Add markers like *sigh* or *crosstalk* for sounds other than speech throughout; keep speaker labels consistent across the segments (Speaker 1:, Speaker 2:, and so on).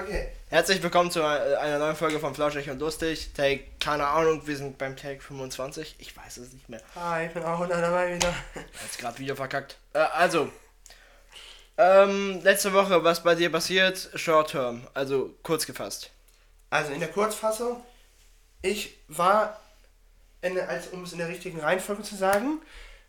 Speaker 1: Okay.
Speaker 2: Herzlich willkommen zu äh, einer neuen Folge von Flauschig und Lustig. Take, keine Ahnung, wir sind beim Take 25. Ich weiß es nicht mehr.
Speaker 1: Hi, ich bin auch wieder dabei wieder. *laughs*
Speaker 2: Jetzt gerade wieder verkackt. Äh, also, ähm, letzte Woche, was bei dir passiert? Short Term, also kurz gefasst.
Speaker 1: Also in der Kurzfassung, ich war, in, als, um es in der richtigen Reihenfolge zu sagen,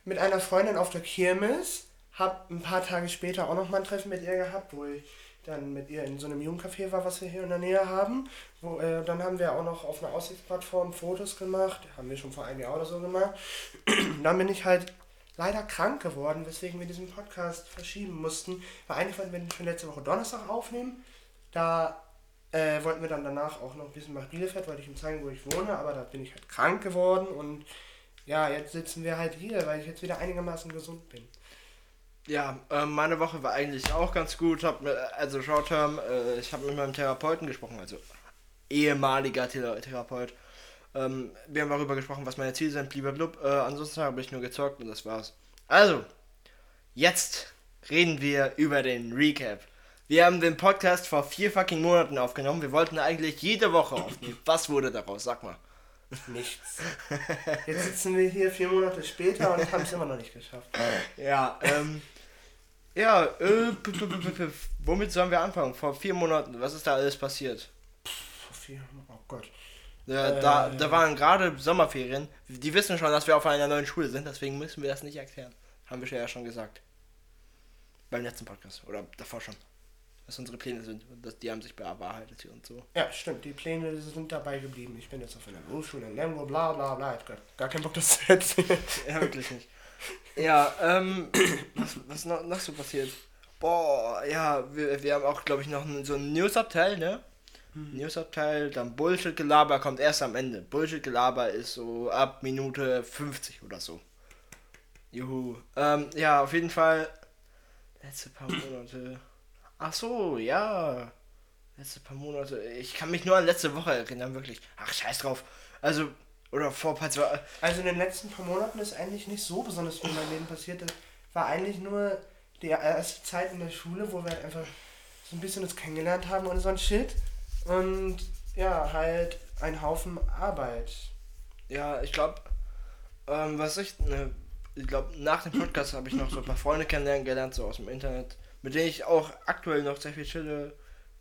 Speaker 1: mit einer Freundin auf der Kirmes, hab ein paar Tage später auch noch mal ein Treffen mit ihr gehabt, wo ich dann mit ihr in so einem Jugendcafé war, was wir hier in der Nähe haben. Wo, äh, dann haben wir auch noch auf einer Aussichtsplattform Fotos gemacht, haben wir schon vor einem Jahr oder so gemacht. *clears throat* dann bin ich halt leider krank geworden, weswegen wir diesen Podcast verschieben mussten. Weil eigentlich wollten wir den schon letzte Woche Donnerstag aufnehmen. Da äh, wollten wir dann danach auch noch ein bisschen nach Bielefeld, wollte ich ihm zeigen, wo ich wohne, aber da bin ich halt krank geworden und ja, jetzt sitzen wir halt hier, weil ich jetzt wieder einigermaßen gesund bin.
Speaker 2: Ja, ähm, meine Woche war eigentlich auch ganz gut. Hab mit, also Short Term, äh, ich habe mit meinem Therapeuten gesprochen, also ehemaliger Thera Therapeut. Ähm, wir haben darüber gesprochen, was meine Ziele sind, blablabla. Äh, ansonsten habe ich nur gezockt und das war's. Also, jetzt reden wir über den Recap. Wir haben den Podcast vor vier fucking Monaten aufgenommen. Wir wollten eigentlich jede Woche aufnehmen. Was wurde daraus? Sag mal.
Speaker 1: Nichts. Jetzt sitzen wir hier vier Monate später und haben es immer noch nicht geschafft.
Speaker 2: Ja, ähm. Ja, äh, womit sollen wir anfangen? Vor vier Monaten, was ist da alles passiert?
Speaker 1: Vor vier, oh Gott.
Speaker 2: Äh, da,
Speaker 1: Äh.
Speaker 2: da waren gerade Sommerferien. Die wissen schon, dass wir auf einer neuen Schule sind, deswegen müssen wir das nicht erklären. Haben wir ja schon gesagt. Beim letzten Podcast. Oder davor schon. Was unsere Pläne sind. Und das, die haben sich bewahrheitet und so.
Speaker 1: Ja, stimmt, die Pläne sind dabei geblieben. Ich bin jetzt auf einer Berufsschule in Lemgo, bla bla bla. Ich hab gar, gar keinen Bock, das zu erzählen.
Speaker 2: Ja, wirklich nicht. Ja, ähm, was, was noch, noch so passiert? Boah, ja, wir, wir haben auch, glaube ich, noch so einen News-Abteil, ne? News-Abteil, dann Bullshit-Gelaber kommt erst am Ende. Bullshit-Gelaber ist so ab Minute 50 oder so. Juhu. Ähm, ja, auf jeden Fall. Letzte paar Monate. Ach so, ja. Letzte paar Monate. Ich kann mich nur an letzte Woche erinnern, wirklich. Ach, scheiß drauf. Also, oder vor paar zwei.
Speaker 1: Also in den letzten paar Monaten ist eigentlich nicht so besonders viel in meinem Leben passiert. Das war eigentlich nur die erste Zeit in der Schule, wo wir halt einfach so ein bisschen uns kennengelernt haben und so ein Shit. Und ja, halt ein Haufen Arbeit.
Speaker 2: Ja, ich glaube, ähm, was ich, ne, ich glaube, nach dem Podcast habe ich noch so ein paar Freunde kennenlernen gelernt, so aus dem Internet, mit denen ich auch aktuell noch sehr viel chille.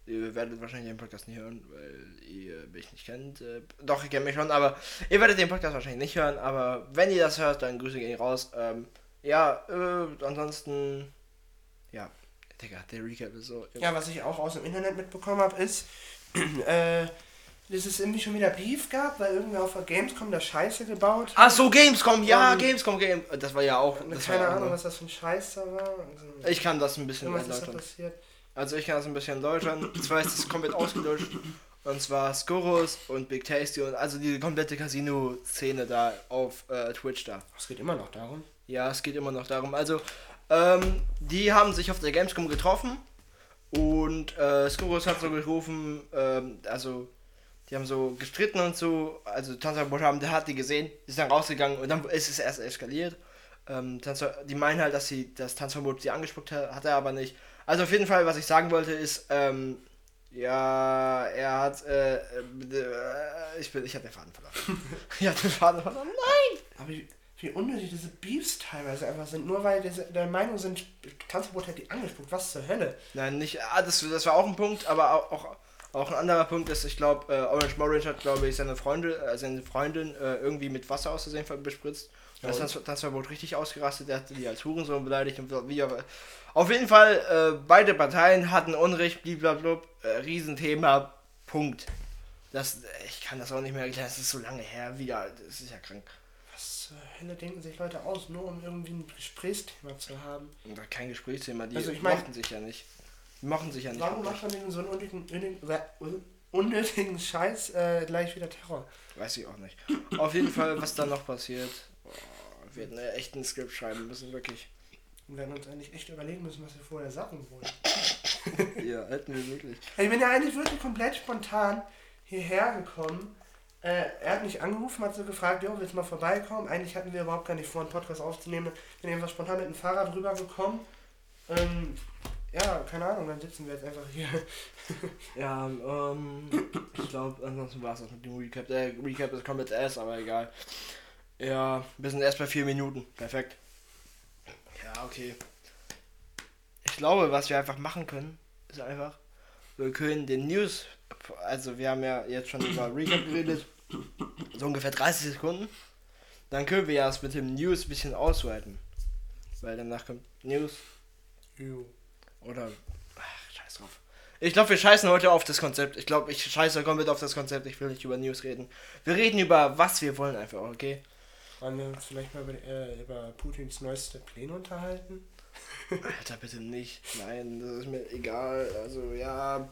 Speaker 2: Ihr werdet wahrscheinlich den Podcast nicht hören, weil ihr mich nicht kennt. Äh, doch, ihr kennt mich schon, aber ihr werdet den Podcast wahrscheinlich nicht hören. Aber wenn ihr das hört, dann Grüße gehen raus. Ähm, ja, äh, ansonsten, ja, Digga, der Recap ist so.
Speaker 1: Ja, was ich auch aus dem Internet mitbekommen habe, ist, *clears throat* äh, dass es irgendwie schon wieder Beef gab, weil irgendwer auf der Gamescom da Scheiße gebaut hat.
Speaker 2: Ach so, Gamescom, ja,
Speaker 1: Ähm,
Speaker 2: Gamescom, Game. Das war ja auch.
Speaker 1: Keine Ahnung, was das für ein Scheiß da war. Also,
Speaker 2: Ich kann das ein bisschen
Speaker 1: irgendwas ist da
Speaker 2: erläutern.
Speaker 1: passiert.
Speaker 2: Also ich kann das ein bisschen erläutern. Und zwar ist es komplett ausgelöscht. Und zwar Skorus und Big Tasty und also die komplette Casino-Szene da auf äh, Twitch da.
Speaker 1: Es geht immer noch darum.
Speaker 2: Ja, es geht immer noch darum. Also, ähm, die haben sich auf der Gamescom getroffen und äh, Skorus hat so gerufen, ähm, also die haben so gestritten und so, also Tanzverbot haben, der hat die gesehen, ist dann rausgegangen und dann ist es erst eskaliert. Ähm, Tanzver die meinen halt, dass sie das Tanzverbot sie angespuckt hat, hat er aber nicht. Also auf jeden Fall, was ich sagen wollte, ist, ähm, ja, er hat, äh, äh, ich bin, ich hab den Faden verloren. *laughs* ich hab den Faden verloren. Nein!
Speaker 1: Aber wie, wie unnötig diese Beefs teilweise einfach sind, nur weil diese, der Meinung sind, Tanzverbot hat die angespuckt. Was zur Hölle?
Speaker 2: Nein, nicht. Ah, das, das war auch ein Punkt, aber auch, auch, auch ein anderer Punkt ist, ich glaube, äh, Orange Morange hat, glaube ich, seine Freunde, äh, seine Freundin äh, irgendwie mit Wasser aus Versehen ver- bespritzt.
Speaker 1: Ja,
Speaker 2: Das, das, das Verbot richtig ausgerastet, der hat die als Hurensohn beleidigt und wie aber. Auf jeden Fall, äh, beide Parteien hatten Unrecht, blablabla, äh, Riesenthema, Punkt. Das, ich kann das auch nicht mehr erklären, das ist so lange her wieder, das ist ja krank.
Speaker 1: Was zur Hölle denken sich Leute aus, nur um irgendwie ein Gesprächsthema zu haben?
Speaker 2: Und kein Gesprächsthema, die
Speaker 1: Also ich mein-
Speaker 2: mochten sich ja nicht. Die mochten sich ja nicht.
Speaker 1: Warum macht man denn so einen unnötigen, unnötigen, unnötigen Scheiß äh, gleich wieder Terror?
Speaker 2: Weiß ich auch nicht. Auf jeden Fall, was da noch passiert. Wir hätten ja echt ein Skript schreiben müssen, wirklich.
Speaker 1: Wir werden uns eigentlich echt überlegen müssen, was wir vorher sagen wollen. *laughs*
Speaker 2: Ja, hätten wir wirklich.
Speaker 1: Ich bin ja eigentlich wirklich komplett spontan hierher gekommen. Äh, er hat mich angerufen, hat so gefragt, jo, willst du mal vorbeikommen? Eigentlich hatten wir überhaupt gar nicht vor, einen Podcast aufzunehmen. Bin einfach spontan mit dem Fahrrad rübergekommen. Ähm, ja, keine Ahnung, dann sitzen wir jetzt einfach hier. *laughs*
Speaker 2: Ja, ähm, ich glaube, ansonsten war es das mit dem Recap. Der Recap ist komplett ass, aber egal. Ja, wir sind erst bei vier Minuten. Perfekt. Ja, okay. Ich glaube, was wir einfach machen können, ist einfach, wir können den News, also wir haben ja jetzt schon über Recap geredet, so ungefähr 30 Sekunden. Dann können wir ja das mit dem News ein bisschen ausweiten. Weil danach kommt News oder. Ach, scheiß drauf. Ich glaube, wir scheißen heute auf das Konzept. Ich glaube, ich scheiße komplett auf das Konzept. Ich will nicht über News reden. Wir reden über was wir wollen einfach, okay?
Speaker 1: Wollen wir uns vielleicht mal über, äh, über Putins neueste Pläne unterhalten?
Speaker 2: Alter, bitte nicht. Nein, das ist mir egal. Also, ja,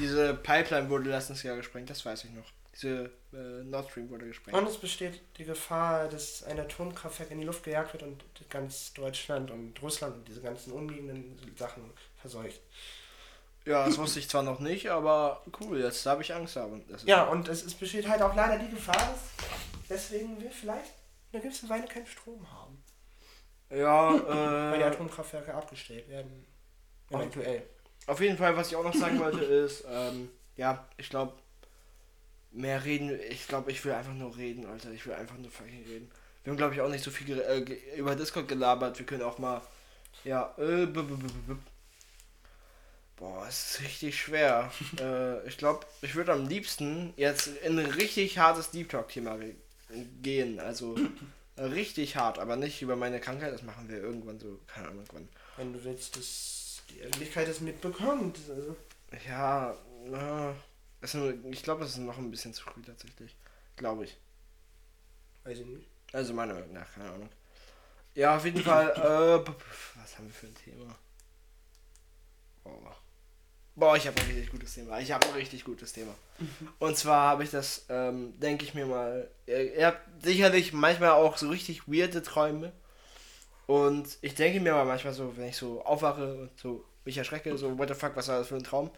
Speaker 2: diese Pipeline wurde letztens Jahr gesprengt, das weiß ich noch. Diese äh, Nord Stream wurde gesprengt.
Speaker 1: Und es besteht die Gefahr, dass ein Atomkraftwerk in die Luft gejagt wird und ganz Deutschland und Russland und diese ganzen umliegenden Sachen verseucht.
Speaker 2: Ja, das wusste ich zwar noch nicht, aber cool, jetzt habe ich Angst. Aber
Speaker 1: Ja, und es, es besteht halt auch leider die Gefahr, dass deswegen wir vielleicht eine gewisse Weile keinen Strom haben.
Speaker 2: ja *laughs*
Speaker 1: Weil die
Speaker 2: äh,
Speaker 1: Atomkraftwerke abgestellt werden. Eventuell.
Speaker 2: auf jeden Fall, was ich auch noch sagen wollte, ist, ähm, ja, ich glaube, mehr reden, ich glaube, ich will einfach nur reden, Alter, ich will einfach nur fucking reden. Wir haben, glaube ich, auch nicht so viel äh, über Discord gelabert, wir können auch mal, ja, äh, Boah, es ist richtig schwer. *laughs* äh, ich glaube, ich würde am liebsten jetzt in ein richtig hartes Deep Talk-Thema gehen. Also äh, richtig hart, aber nicht über meine Krankheit. Das machen wir irgendwann so, keine Ahnung wann.
Speaker 1: Wenn du willst, dass die Öffentlichkeit es mitbekommt. Also,
Speaker 2: Ja, äh, es ich glaube, es ist noch ein bisschen zu früh tatsächlich. Glaube ich.
Speaker 1: weiß ich nicht.
Speaker 2: Also meiner Meinung nach, keine Ahnung. Ja, auf jeden Fall, äh, *laughs* was haben wir für ein Thema? Boah. Boah, ich habe ein richtig gutes Thema. Ich habe ein richtig gutes Thema. Und zwar habe ich das, ähm, denke ich mir mal, ihr, ihr habt sicherlich manchmal auch so richtig weirde Träume. Und ich denke mir mal manchmal so, wenn ich so aufwache und so mich erschrecke, so, what the fuck, was war das für ein Traum?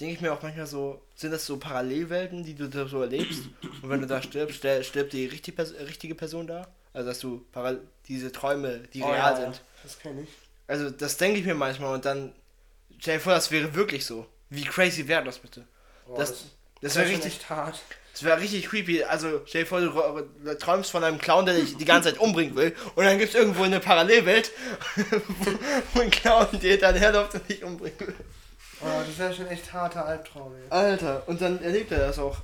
Speaker 2: Denke ich mir auch manchmal so, sind das so Parallelwelten, die du da so erlebst? Und wenn du da stirbst, stir- stirbt die richtige, Pers richtige Person da? Also, dass du diese Träume, die
Speaker 1: Oh,
Speaker 2: real
Speaker 1: ja,
Speaker 2: sind.
Speaker 1: Das kenne ich.
Speaker 2: Also, das denke ich mir manchmal und dann, stell dir vor, das wäre wirklich so. Wie crazy wäre das bitte?
Speaker 1: Boah,
Speaker 2: Das- Das
Speaker 1: wär
Speaker 2: wäre richtig,
Speaker 1: hart.
Speaker 2: das wäre richtig creepy. Also, stell dir vor, du träumst von einem Clown, der dich die ganze Zeit umbringen will. Und dann gibt es irgendwo eine Parallelwelt, *laughs* wo, ein Clown dir dann herläuft und dich umbringen will.
Speaker 1: Oh, das wäre schon echt harter Albtraum. Ey.
Speaker 2: Alter, und dann erlebt er das auch.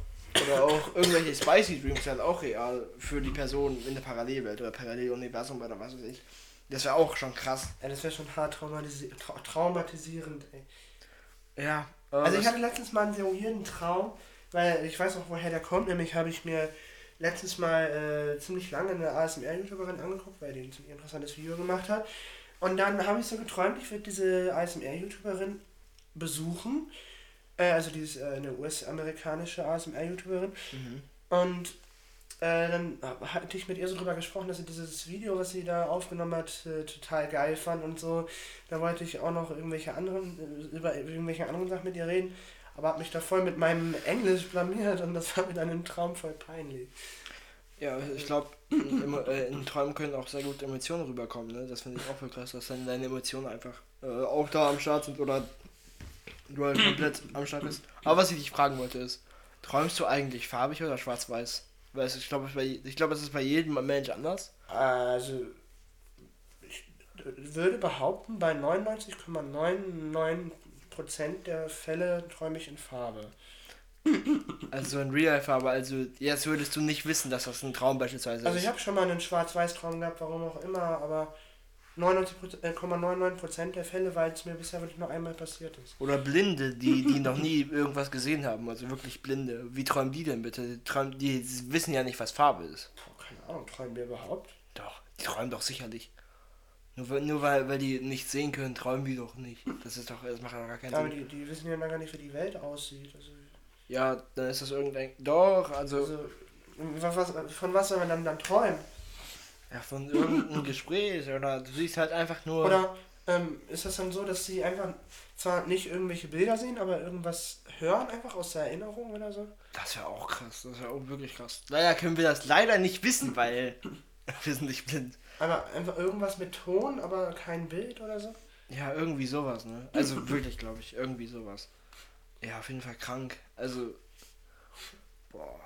Speaker 2: Oder auch irgendwelche Spicy Dreams halt auch real für die Person in der Parallelwelt oder Paralleluniversum oder was weiß ich. Das wäre auch schon krass.
Speaker 1: Ja, das wäre schon hart traumatisi trau traumatisierend. Ey.
Speaker 2: Ja. äh,
Speaker 1: Also ich hatte letztens mal einen sehr weirden Traum, weil ich weiß auch, woher der kommt. Nämlich habe ich mir letztens mal äh, ziemlich lange eine ASMR-YouTuberin angeguckt, weil die ein ziemlich interessantes Video gemacht hat. Und dann habe ich so geträumt, ich würde diese ASMR-YouTuberin besuchen. Äh, also die ist äh, eine US-amerikanische ASMR-YouTuberin.
Speaker 2: Mhm.
Speaker 1: Und äh, dann hatte ich mit ihr so drüber gesprochen, dass sie dieses Video, was sie da aufgenommen hat, äh, total geil fand und so. Da wollte ich auch noch irgendwelche anderen, äh, über irgendwelche anderen Sachen mit ihr reden, aber habe mich da voll mit meinem Englisch blamiert und das war mir dann im Traum voll peinlich.
Speaker 2: Ja, ich glaube, *clears throat* in, äh, in Träumen können auch sehr gut Emotionen rüberkommen. Ne? Das finde ich auch voll krass, dass dann deine Emotionen einfach äh, auch da am Start sind oder du halt komplett am Start bist. *clears throat* Aber was ich dich fragen wollte ist, träumst du eigentlich farbig oder schwarz-weiß? Weil ich glaube, ich glaube, es ist bei jedem Mensch anders.
Speaker 1: Also, ich würde behaupten, bei 99,99% der Fälle träume ich in Farbe.
Speaker 2: Also in Real-Farbe, also jetzt würdest du nicht wissen, dass das ein Traum beispielsweise
Speaker 1: Also
Speaker 2: ist.
Speaker 1: ich habe schon mal einen Schwarz-Weiß-Traum gehabt, warum auch immer, aber 99,99% der Fälle, weil es mir bisher wirklich nur einmal passiert ist.
Speaker 2: Oder Blinde, die, *laughs* die noch nie irgendwas gesehen haben, also wirklich Blinde. Wie träumen die denn bitte? Die, träumen, die wissen ja nicht, was Farbe ist.
Speaker 1: Boah, keine Ahnung, träumen wir überhaupt?
Speaker 2: Doch, die träumen doch sicherlich. Nur, weil- nur weil, weil die nichts sehen können, träumen die doch nicht. Das ist doch, das macht doch gar keinen
Speaker 1: Aber
Speaker 2: Sinn.
Speaker 1: die, die wissen ja gar nicht, wie die Welt aussieht. Also,
Speaker 2: Ja, dann ist das irgendein. Doch, also,
Speaker 1: also was, von was soll man dann, dann träumen?
Speaker 2: Ja, von irgendeinem *clears throat* Gespräch oder du siehst halt einfach nur.
Speaker 1: Oder ähm, ist das dann so, dass sie einfach zwar nicht irgendwelche Bilder sehen, aber irgendwas hören, einfach aus der Erinnerung oder so?
Speaker 2: Das wäre auch krass, das wäre auch wirklich krass. Leider können wir das leider nicht wissen, weil *clears throat* wir sind nicht blind.
Speaker 1: Aber einfach irgendwas mit Ton, aber kein Bild oder so?
Speaker 2: Ja, irgendwie sowas, ne? Also wirklich, glaube ich, irgendwie sowas. Ja, auf jeden Fall krank. Also, boah.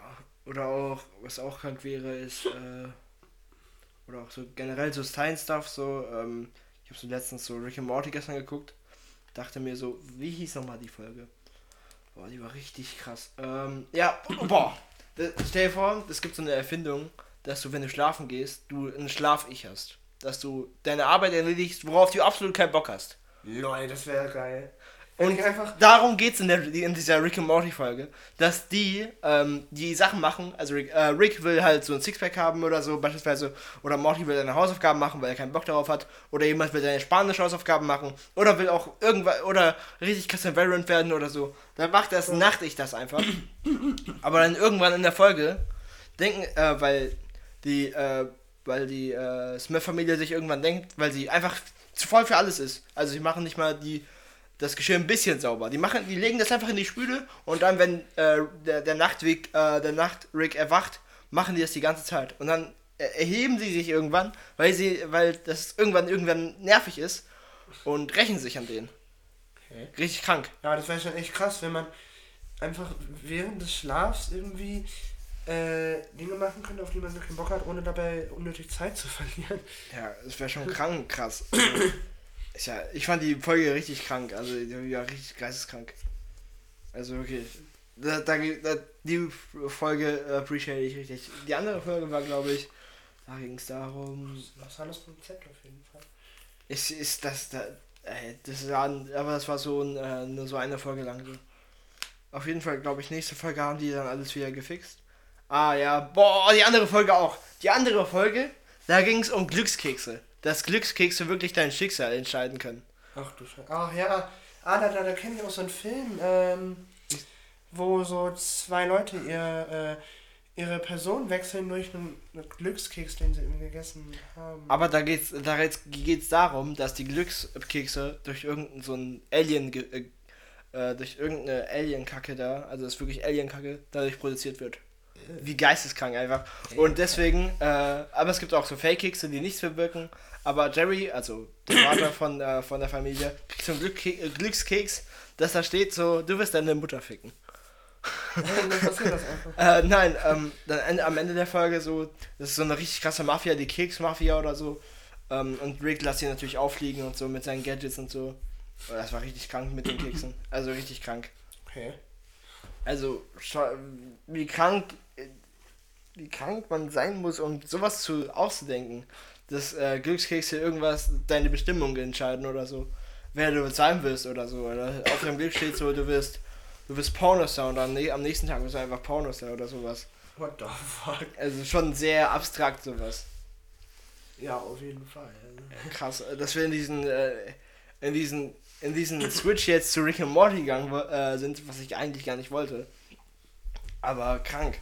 Speaker 2: Oder auch, was auch krank wäre, ist, äh, oder auch so generell so Stein-Stuff, so, ähm, ich habe so letztens so Rick and Morty gestern geguckt, dachte mir so, wie hieß nochmal die Folge? Boah, die war richtig krass. Ähm, ja, *clears throat* boah. Das, stell dir vor, es gibt so eine Erfindung, dass du, wenn du schlafen gehst, du einen Schlaf-Ich hast. Dass du deine Arbeit erledigst, worauf du absolut keinen Bock hast.
Speaker 1: Lol, das wäre geil.
Speaker 2: Und darum geht es in, der- in dieser Rick and Morty Folge, dass die ähm, die Sachen machen, also Rick, äh, Rick will halt so ein Sixpack haben oder so beispielsweise, oder Morty will seine Hausaufgaben machen, weil er keinen Bock darauf hat, oder jemand will seine spanische Hausaufgaben machen, oder will auch irgendwas, oder richtig Christian Variant werden oder so. Dann macht das, nacht ich das einfach. Aber dann irgendwann in der Folge denken, äh, weil die, äh, weil die äh, Smith-Familie sich irgendwann denkt, weil sie einfach zu voll für alles ist. Also sie machen nicht mal die das Geschirr ein bisschen sauber. Die machen, die legen das einfach in die Spüle und dann, wenn äh, der, der Nachtweg, äh, der Nachtrick erwacht, machen die das die ganze Zeit. Und dann erheben sie sich irgendwann, weil sie, weil das irgendwann irgendwann nervig ist und rächen sich an denen.
Speaker 1: Okay.
Speaker 2: Richtig krank.
Speaker 1: Ja, das wäre schon echt krass, wenn man einfach während des Schlafs irgendwie äh, Dinge machen könnte, auf die man so keinen Bock hat, ohne dabei unnötig Zeit zu *laughs* verlieren.
Speaker 2: Ja, das wäre schon krank, krass. *clears throat* Ja, ich fand die Folge richtig krank, also die war richtig geisteskrank. Also wirklich. Da, da, da, die Folge appreciate ich richtig. Die andere Folge war, glaube ich, da ging es darum,
Speaker 1: Was war das Konzept auf jeden Fall?
Speaker 2: ist, ist das da, ey, das war, aber das war so ein, äh, nur so eine Folge lang so. Auf jeden Fall, glaube ich, nächste Folge haben die dann alles wieder gefixt. Ah ja, boah, die andere Folge auch. Die andere Folge, da ging es um Glückskekse. Dass Glückskekse wirklich dein Schicksal entscheiden können.
Speaker 1: Ach du Scheiße. Ach ja, ah, da, da, da kenne ich auch so einen Film, ähm, wo so zwei Leute ihr, äh, ihre Person wechseln durch einen, einen Glückskeks, den sie irgendwie gegessen haben.
Speaker 2: Aber da geht's, da geht's, darum, dass die Glückskekse durch irgendeinen so ein Alien, äh, äh, durch irgendeine Alien-Kacke da, also das ist wirklich Alien-Kacke, dadurch produziert wird. Wie geisteskrank einfach. Und deswegen, äh, aber es gibt auch so Fake-Kekse, die nichts bewirken. Aber Jerry, also der Vater von, äh, von der Familie, kriegt so einen Glückke äh, Glückskeks, dass da steht so, du wirst deine Mutter ficken. *laughs* Äh, nein, ähm, dann am Ende der Folge so, das ist so eine richtig krasse Mafia, die Keksmafia oder so. Ähm, und Rick lässt ihn natürlich auffliegen und so mit seinen Gadgets und so. Oh, das war richtig krank mit den Keksen. Also richtig krank.
Speaker 1: Okay.
Speaker 2: Also, wie krank, äh, wie krank man sein muss, um sowas zu auszudenken. Dass äh, Glückskekse irgendwas deine Bestimmung entscheiden oder so. Wer du sein willst oder so. Oder auf deinem Glück steht so, du wirst, du wirst Pornostar und am, am nächsten Tag bist du einfach Pornostar oder sowas.
Speaker 1: What the fuck?
Speaker 2: Also schon sehr abstrakt sowas.
Speaker 1: Ja, auf jeden Fall.
Speaker 2: Krass, äh, dass wir in diesen, äh, in diesen, in diesen Switch jetzt zu Rick and Morty gegangen äh, sind, was ich eigentlich gar nicht wollte. Aber krank.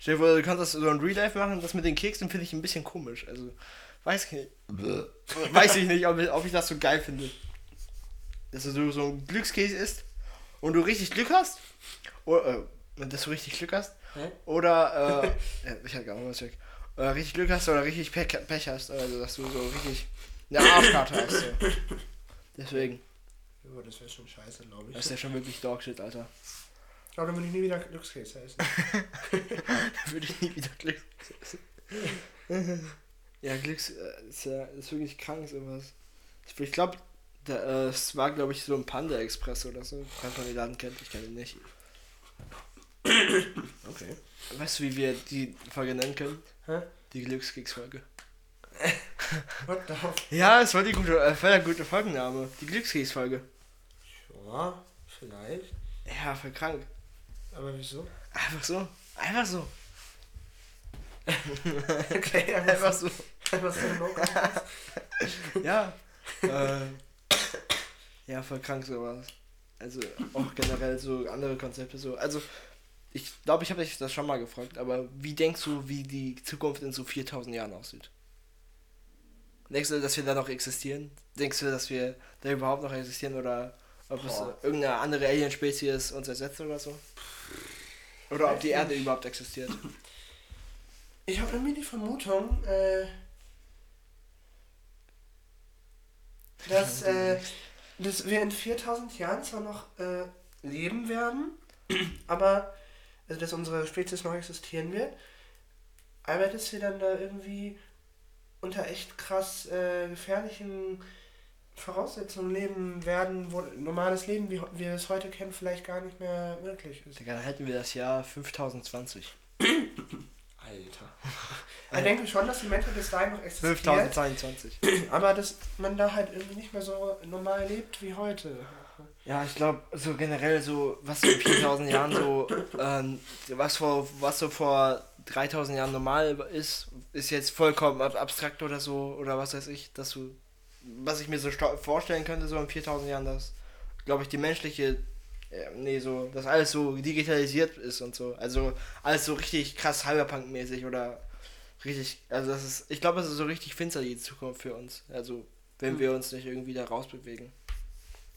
Speaker 2: Stell dir vor, du kannst das so ein Real Life machen, das mit den Keksen finde ich ein bisschen komisch. Also, weiß ich nicht. weiß ich nicht, ob ich, ob ich das so geil finde. Dass du so ein Glückskeks isst und du richtig Glück hast. Oder, äh, dass du richtig Glück hast.
Speaker 1: Hä?
Speaker 2: Oder, äh, ja, *laughs* ich hatte gar nicht was weg. Oder richtig Glück hast oder richtig Pech, Pech hast. Also, dass du so richtig eine Arschkarte hast. So. Deswegen.
Speaker 1: Jo, das wäre schon scheiße, glaube ich.
Speaker 2: Das ist ja schon wirklich Dogshit, Alter.
Speaker 1: Ich glaube, dann würde ich nie wieder Glückskekse essen. *laughs*
Speaker 2: Würde ich nie wieder Glück essen. *laughs* ja, Glücks äh, ist ja ist wirklich krank sowas. Ich, ich glaube, äh, es war glaube ich so ein Panda Express oder so. Falls man den Laden kennt, ich kenne ihn nicht. *coughs*
Speaker 1: Okay.
Speaker 2: Weißt du, wie wir die Folge nennen können?
Speaker 1: Hä?
Speaker 2: Die Glückskeks-Folge. *laughs*
Speaker 1: What the fuck?
Speaker 2: Ja, es war die gute, äh, voll der gute Folgenname. Die Glückskeks-Folge.
Speaker 1: Ja, vielleicht.
Speaker 2: Ja, voll krank.
Speaker 1: Aber wieso?
Speaker 2: Einfach so. Einfach so. *laughs*
Speaker 1: Okay,
Speaker 2: Einfach so.
Speaker 1: Einfach so ein Logo.
Speaker 2: Ja. äh, ja, voll krank sowas. Also auch generell so andere Konzepte so. Also ich glaube, ich habe dich das schon mal gefragt, aber wie denkst du, wie die Zukunft in so 4000 Jahren aussieht? Denkst du, dass wir da noch existieren? Denkst du, dass wir da überhaupt noch existieren oder ob es
Speaker 1: Boah.
Speaker 2: äh, irgendeine andere Alien-Spezies uns ersetzt oder so? Oder ob die Erde überhaupt existiert?
Speaker 1: Ich habe irgendwie die Vermutung, äh. Dass, äh, dass wir in 4000 Jahren zwar noch äh, leben werden, *clears throat* aber also dass unsere Spezies noch existieren wird, aber dass wir dann da irgendwie unter echt krass äh, gefährlichen Voraussetzungen leben werden, wo normales Leben, wie wir es heute kennen, vielleicht gar nicht mehr möglich ist.
Speaker 2: Dann hätten wir das Jahr 5020. *clears throat*
Speaker 1: Alter. *laughs* Ich denke schon, dass die Menschheit bis dahin noch existiert.
Speaker 2: 5022. *clears throat*
Speaker 1: Aber dass man da halt irgendwie nicht mehr so normal lebt wie heute.
Speaker 2: Ja, ich glaube, so generell so, was so in 4000 Jahren so, ähm, was, vor, was so vor 3000 Jahren normal ist, ist jetzt vollkommen ab abstrakt oder so, oder was weiß ich, dass du, was ich mir so vorstellen könnte, so in 4000 Jahren, dass, glaube ich, die menschliche, äh, nee, so, dass alles so digitalisiert ist und so, also alles so richtig krass Cyberpunk-mäßig oder richtig, also das ist, ich glaube, es ist so richtig finster die Zukunft für uns, also wenn hm. wir uns nicht irgendwie da rausbewegen.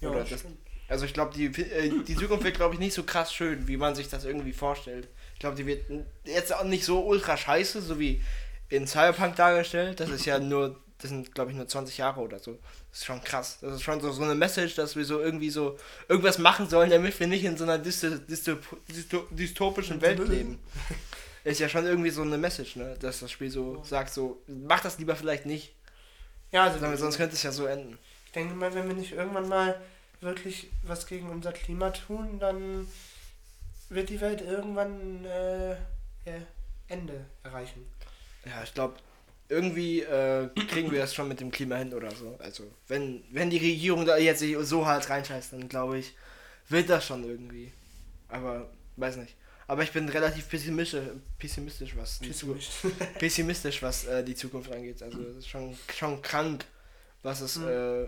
Speaker 2: Ja, oder das, also ich glaube, die, äh, die Zukunft wird, glaube ich, nicht so krass schön, wie man sich das irgendwie vorstellt. Ich glaube, die wird jetzt auch nicht so ultra scheiße, so wie in Cyberpunk dargestellt. Das ist ja *laughs* nur, das sind, glaube ich, nur 20 Jahre oder so. Das ist schon krass. Das ist schon so, so eine Message, dass wir so irgendwie so irgendwas machen sollen, damit wir nicht in so einer dystop dystop dystop dystopischen Welt leben. *laughs* Ist ja schon irgendwie so eine Message, ne? Dass das Spiel so sagt, so, mach das lieber vielleicht nicht. Ja, also sonst könnte es ja so enden.
Speaker 1: Ich denke mal, wenn wir nicht irgendwann mal wirklich was gegen unser Klima tun, dann wird die Welt irgendwann äh, ja, Ende erreichen.
Speaker 2: Ja, ich glaube, irgendwie äh, kriegen wir das schon mit dem Klima hin oder so. Also, wenn, wenn die Regierung da jetzt so hart reinscheißt, dann glaube ich, wird das schon irgendwie. Aber, weiß nicht. Aber ich bin relativ pessimistisch, pessimistisch was, pessimistisch. Die, *laughs* pessimistisch, was äh, die Zukunft angeht. Also, es ist schon, schon krank, was es. Mhm. Äh,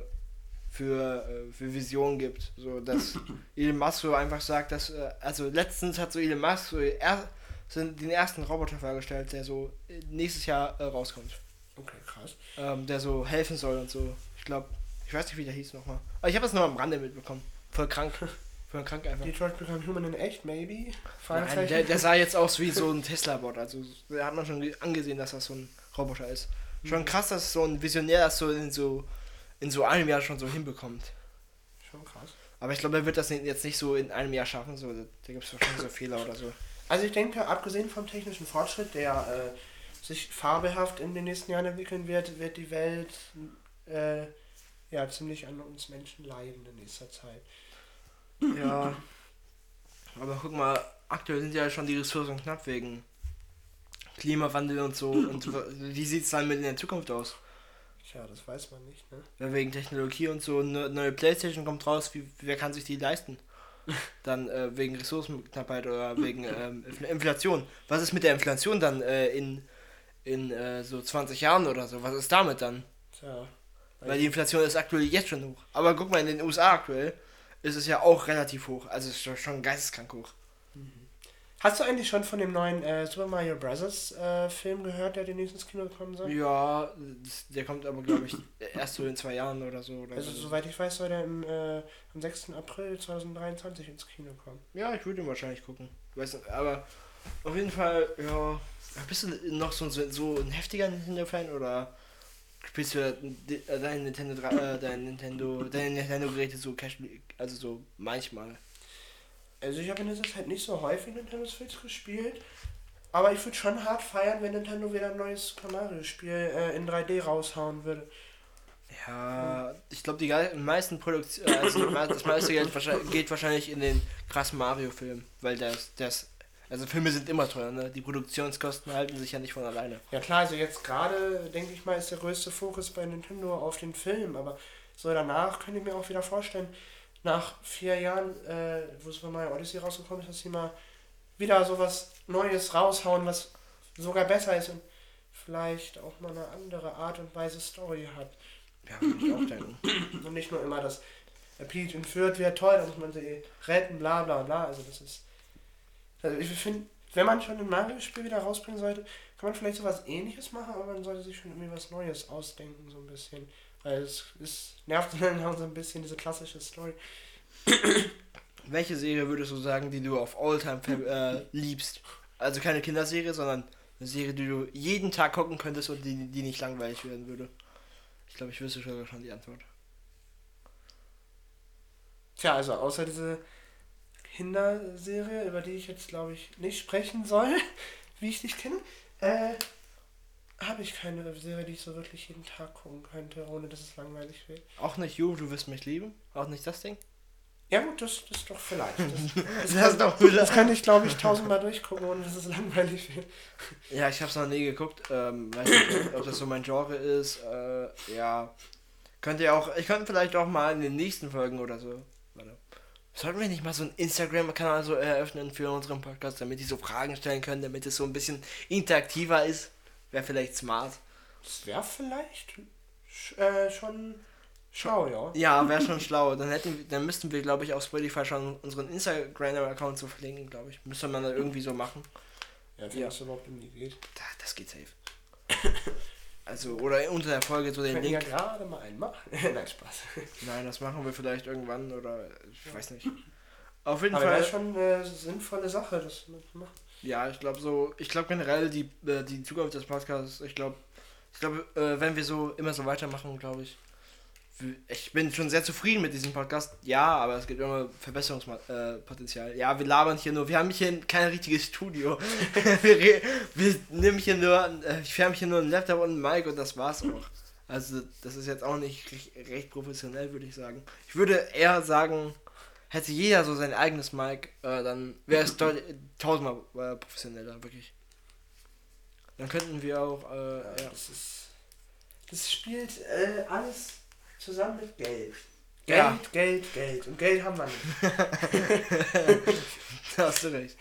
Speaker 2: für, äh, für Visionen gibt. So, dass *clears throat* Elon Musk so einfach sagt, dass, äh, also letztens hat so Elon Musk so er, sind den ersten Roboter vorgestellt, der so nächstes Jahr äh, rauskommt.
Speaker 1: Okay, krass.
Speaker 2: Ähm, der so helfen soll und so. Ich glaube, ich weiß nicht, wie der hieß nochmal. Aber ich habe es nur am Rande mitbekommen. Voll krank. *laughs* Voll krank einfach.
Speaker 1: Detroit Become Human in echt, maybe?
Speaker 2: Nein, der, der sah jetzt aus wie so *laughs* ein Tesla-Bot. Also, da hat man schon angesehen, dass das so ein Roboter ist. Schon mhm. krass, dass so ein Visionär das so in so in so einem Jahr schon so hinbekommt.
Speaker 1: Schon krass.
Speaker 2: Aber ich glaube, er wird das jetzt nicht so in einem Jahr schaffen. So, da gibt es wahrscheinlich so Fehler oder so.
Speaker 1: Also ich denke, abgesehen vom technischen Fortschritt, der äh, sich fabelhaft in den nächsten Jahren entwickeln wird, wird die Welt äh, ja ziemlich an uns Menschen leiden in nächster Zeit.
Speaker 2: Ja. Aber guck mal, aktuell sind ja schon die Ressourcen knapp wegen Klimawandel und so. *clears throat* Und wie sieht es dann mit in der Zukunft aus?
Speaker 1: Tja, das weiß man nicht, ne?
Speaker 2: Ja, wegen Technologie und so, eine neue Playstation kommt raus, wie, wer kann sich die leisten? *laughs* dann äh, wegen Ressourcenknappheit oder wegen ähm, Inflation. Was ist mit der Inflation dann äh, in, in äh, so 20 Jahren oder so? Was ist damit dann? Tja. Weil die Inflation ist aktuell jetzt schon hoch. Aber guck mal, in den USA aktuell ist es ja auch relativ hoch. Also ist schon geisteskrank hoch.
Speaker 1: Hast du eigentlich schon von dem neuen äh, Super Mario Bros. Äh, Film gehört, der demnächst ins Kino kommen soll?
Speaker 2: Ja, der kommt aber, glaube ich, *laughs* erst so in zwei Jahren oder so. Oder
Speaker 1: also, so. soweit ich weiß, soll der im, äh, am 6. April 2023 ins Kino kommen.
Speaker 2: Ja, ich würde ihn wahrscheinlich gucken. Weiß nicht, aber auf jeden Fall, ja. Bist du noch so, so, so ein heftiger Nintendo-Fan oder spielst du äh, dein Nintendo, äh, dein Nintendo, deine Nintendo-Geräte so casual, also so manchmal?
Speaker 1: Also ich habe in letzter Zeit nicht so häufig Nintendo Switch gespielt. Aber ich würde schon hart feiern, wenn Nintendo wieder ein neues Super Mario Spiel äh, in 3D raushauen würde.
Speaker 2: Ja, ich glaube, die meisten Produktionen, also das meiste Geld geht wahrscheinlich in den krassen Mario-Film, weil das, das, also Filme sind immer teuer, ne? Die Produktionskosten halten sich ja nicht von alleine.
Speaker 1: Ja klar, also jetzt gerade, denke ich mal, ist der größte Fokus bei Nintendo auf den Film, aber so danach könnte ich mir auch wieder vorstellen, nach vier Jahren, äh, wo Super Mario Odyssey rausgekommen ist, dass sie mal wieder sowas Neues raushauen, was sogar besser ist und vielleicht auch mal eine andere Art und Weise Story hat.
Speaker 2: Ja, würde ich auch denken.
Speaker 1: Und nicht nur immer, dass Peach entführt wird, toll, da muss man sie retten, bla bla bla. Also das ist. Also ich finde, wenn man schon ein Mario-Spiel wieder rausbringen sollte, kann man vielleicht sowas ähnliches machen, aber man sollte sich schon irgendwie was Neues ausdenken, so ein bisschen. Weil es, es nervt *laughs* dann auch so ein bisschen diese klassische Story. *coughs*
Speaker 2: Welche Serie würdest du sagen, die du auf Alltime äh, liebst? Also keine Kinderserie, sondern eine Serie, die du jeden Tag gucken könntest und die, die nicht langweilig werden würde. Ich glaube, ich wüsste schon die Antwort.
Speaker 1: Tja, also außer diese Kinderserie, über die ich jetzt glaube ich nicht sprechen soll, *laughs* wie ich dich kenne, äh, habe ich keine Serie, die ich so wirklich jeden Tag gucken könnte, ohne dass es langweilig wird.
Speaker 2: Auch nicht You, du wirst mich lieben? Auch nicht das Ding?
Speaker 1: Ja gut, das, das doch vielleicht. *laughs* Das, das,
Speaker 2: Das
Speaker 1: kann,
Speaker 2: ist doch
Speaker 1: das kann ich glaube ich tausendmal durchgucken, ohne dass es langweilig wird. *laughs*
Speaker 2: Ja, ich hab's noch nie geguckt. Ähm, weiß nicht, ob das so mein Genre ist. Äh, ja. Könnt ihr auch. Ich könnte vielleicht auch mal in den nächsten Folgen oder so. Sollten wir nicht mal so einen Instagram-Kanal so eröffnen für unseren Podcast, damit die so Fragen stellen können, damit es so ein bisschen interaktiver ist? Wäre vielleicht smart.
Speaker 1: Das wäre vielleicht äh, schon schau, ja.
Speaker 2: Ja, wäre schon schlau. Dann hätten, dann müssten wir, glaube ich, auf Spotify schon unseren Instagram-Account so verlinken, glaube ich. Müsste man dann irgendwie so machen.
Speaker 1: Ja, wenn
Speaker 2: Ja.
Speaker 1: das überhaupt irgendwie geht.
Speaker 2: Da, das geht safe. *laughs* Also, oder unter der Folge so den
Speaker 1: Wenn wir
Speaker 2: Link.
Speaker 1: gerade mal einen machen. *laughs* Nein, Spaß.
Speaker 2: Nein, das machen wir vielleicht irgendwann oder ich weiß nicht. Auf jeden
Speaker 1: Aber
Speaker 2: Fall.
Speaker 1: das ist schon eine sinnvolle Sache, das zu machen.
Speaker 2: Ja, ich glaube so, ich glaube generell die, äh, die Zukunft des Podcasts, ich glaube, ich glaube, äh, wenn wir so immer so weitermachen, glaube ich. Ich bin schon sehr zufrieden mit diesem Podcast. Ja, aber es gibt immer Verbesserungspotenzial. Äh, ja, wir labern hier nur. Wir haben hier kein richtiges Studio. *laughs* wir, wir nehmen hier nur, äh, wir haben hier nur einen Laptop und einen Mic und das war's auch. Also, das ist jetzt auch nicht recht, recht professionell, würde ich sagen. Ich würde eher sagen, hätte jeder so sein eigenes Mic, äh, dann wäre es tausendmal äh, professioneller, wirklich. Dann könnten wir auch, äh, ja.
Speaker 1: Das ist. Das spielt äh, alles zusammen mit Geld. Geld,
Speaker 2: Ja.
Speaker 1: Geld, Geld. Und Geld haben wir nicht. *laughs*
Speaker 2: Da hast du recht.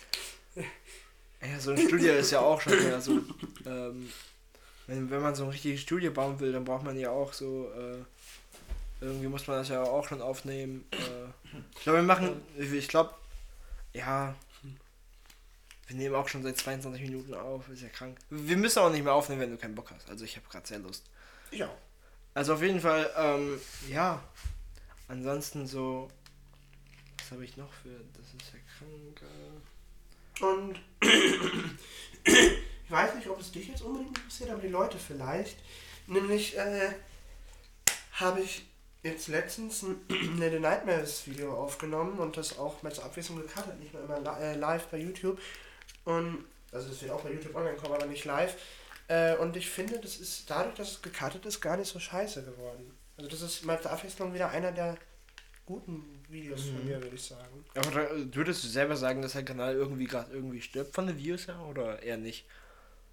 Speaker 2: Ja, so ein Studio ist ja auch schon wieder so. Ähm, wenn, wenn man so ein richtiges Studio bauen will, dann braucht man ja auch so. Äh, irgendwie muss man das ja auch schon aufnehmen. Äh, ich glaube, wir machen. Ich glaube, ja. Wir nehmen auch schon seit 22 Minuten auf. Ist ja krank. Wir müssen auch nicht mehr aufnehmen, wenn du keinen Bock hast. Also, ich habe gerade sehr Lust.
Speaker 1: Ja.
Speaker 2: Also, auf jeden Fall, ähm, ja. Ansonsten so. Was habe ich noch für. Das ist ja krank. Äh,
Speaker 1: Und ich weiß nicht, ob es dich jetzt unbedingt interessiert, aber die Leute vielleicht. Nämlich äh, habe ich jetzt letztens ein *clears throat* The Nightmares Video aufgenommen und das auch mal zur Abwechslung gecuttet, nicht mehr immer äh, live bei YouTube. Und also es wird auch bei YouTube online kommen, aber nicht live. Äh, und ich finde, das ist dadurch, dass es gecuttet ist, gar nicht so scheiße geworden. Also das ist mal zur Abwechslung wieder einer der guten Videos von mir, würde ich sagen.
Speaker 2: Aber da, würdest du selber sagen, dass dein Kanal irgendwie gerade irgendwie stirbt von den Views her oder eher nicht?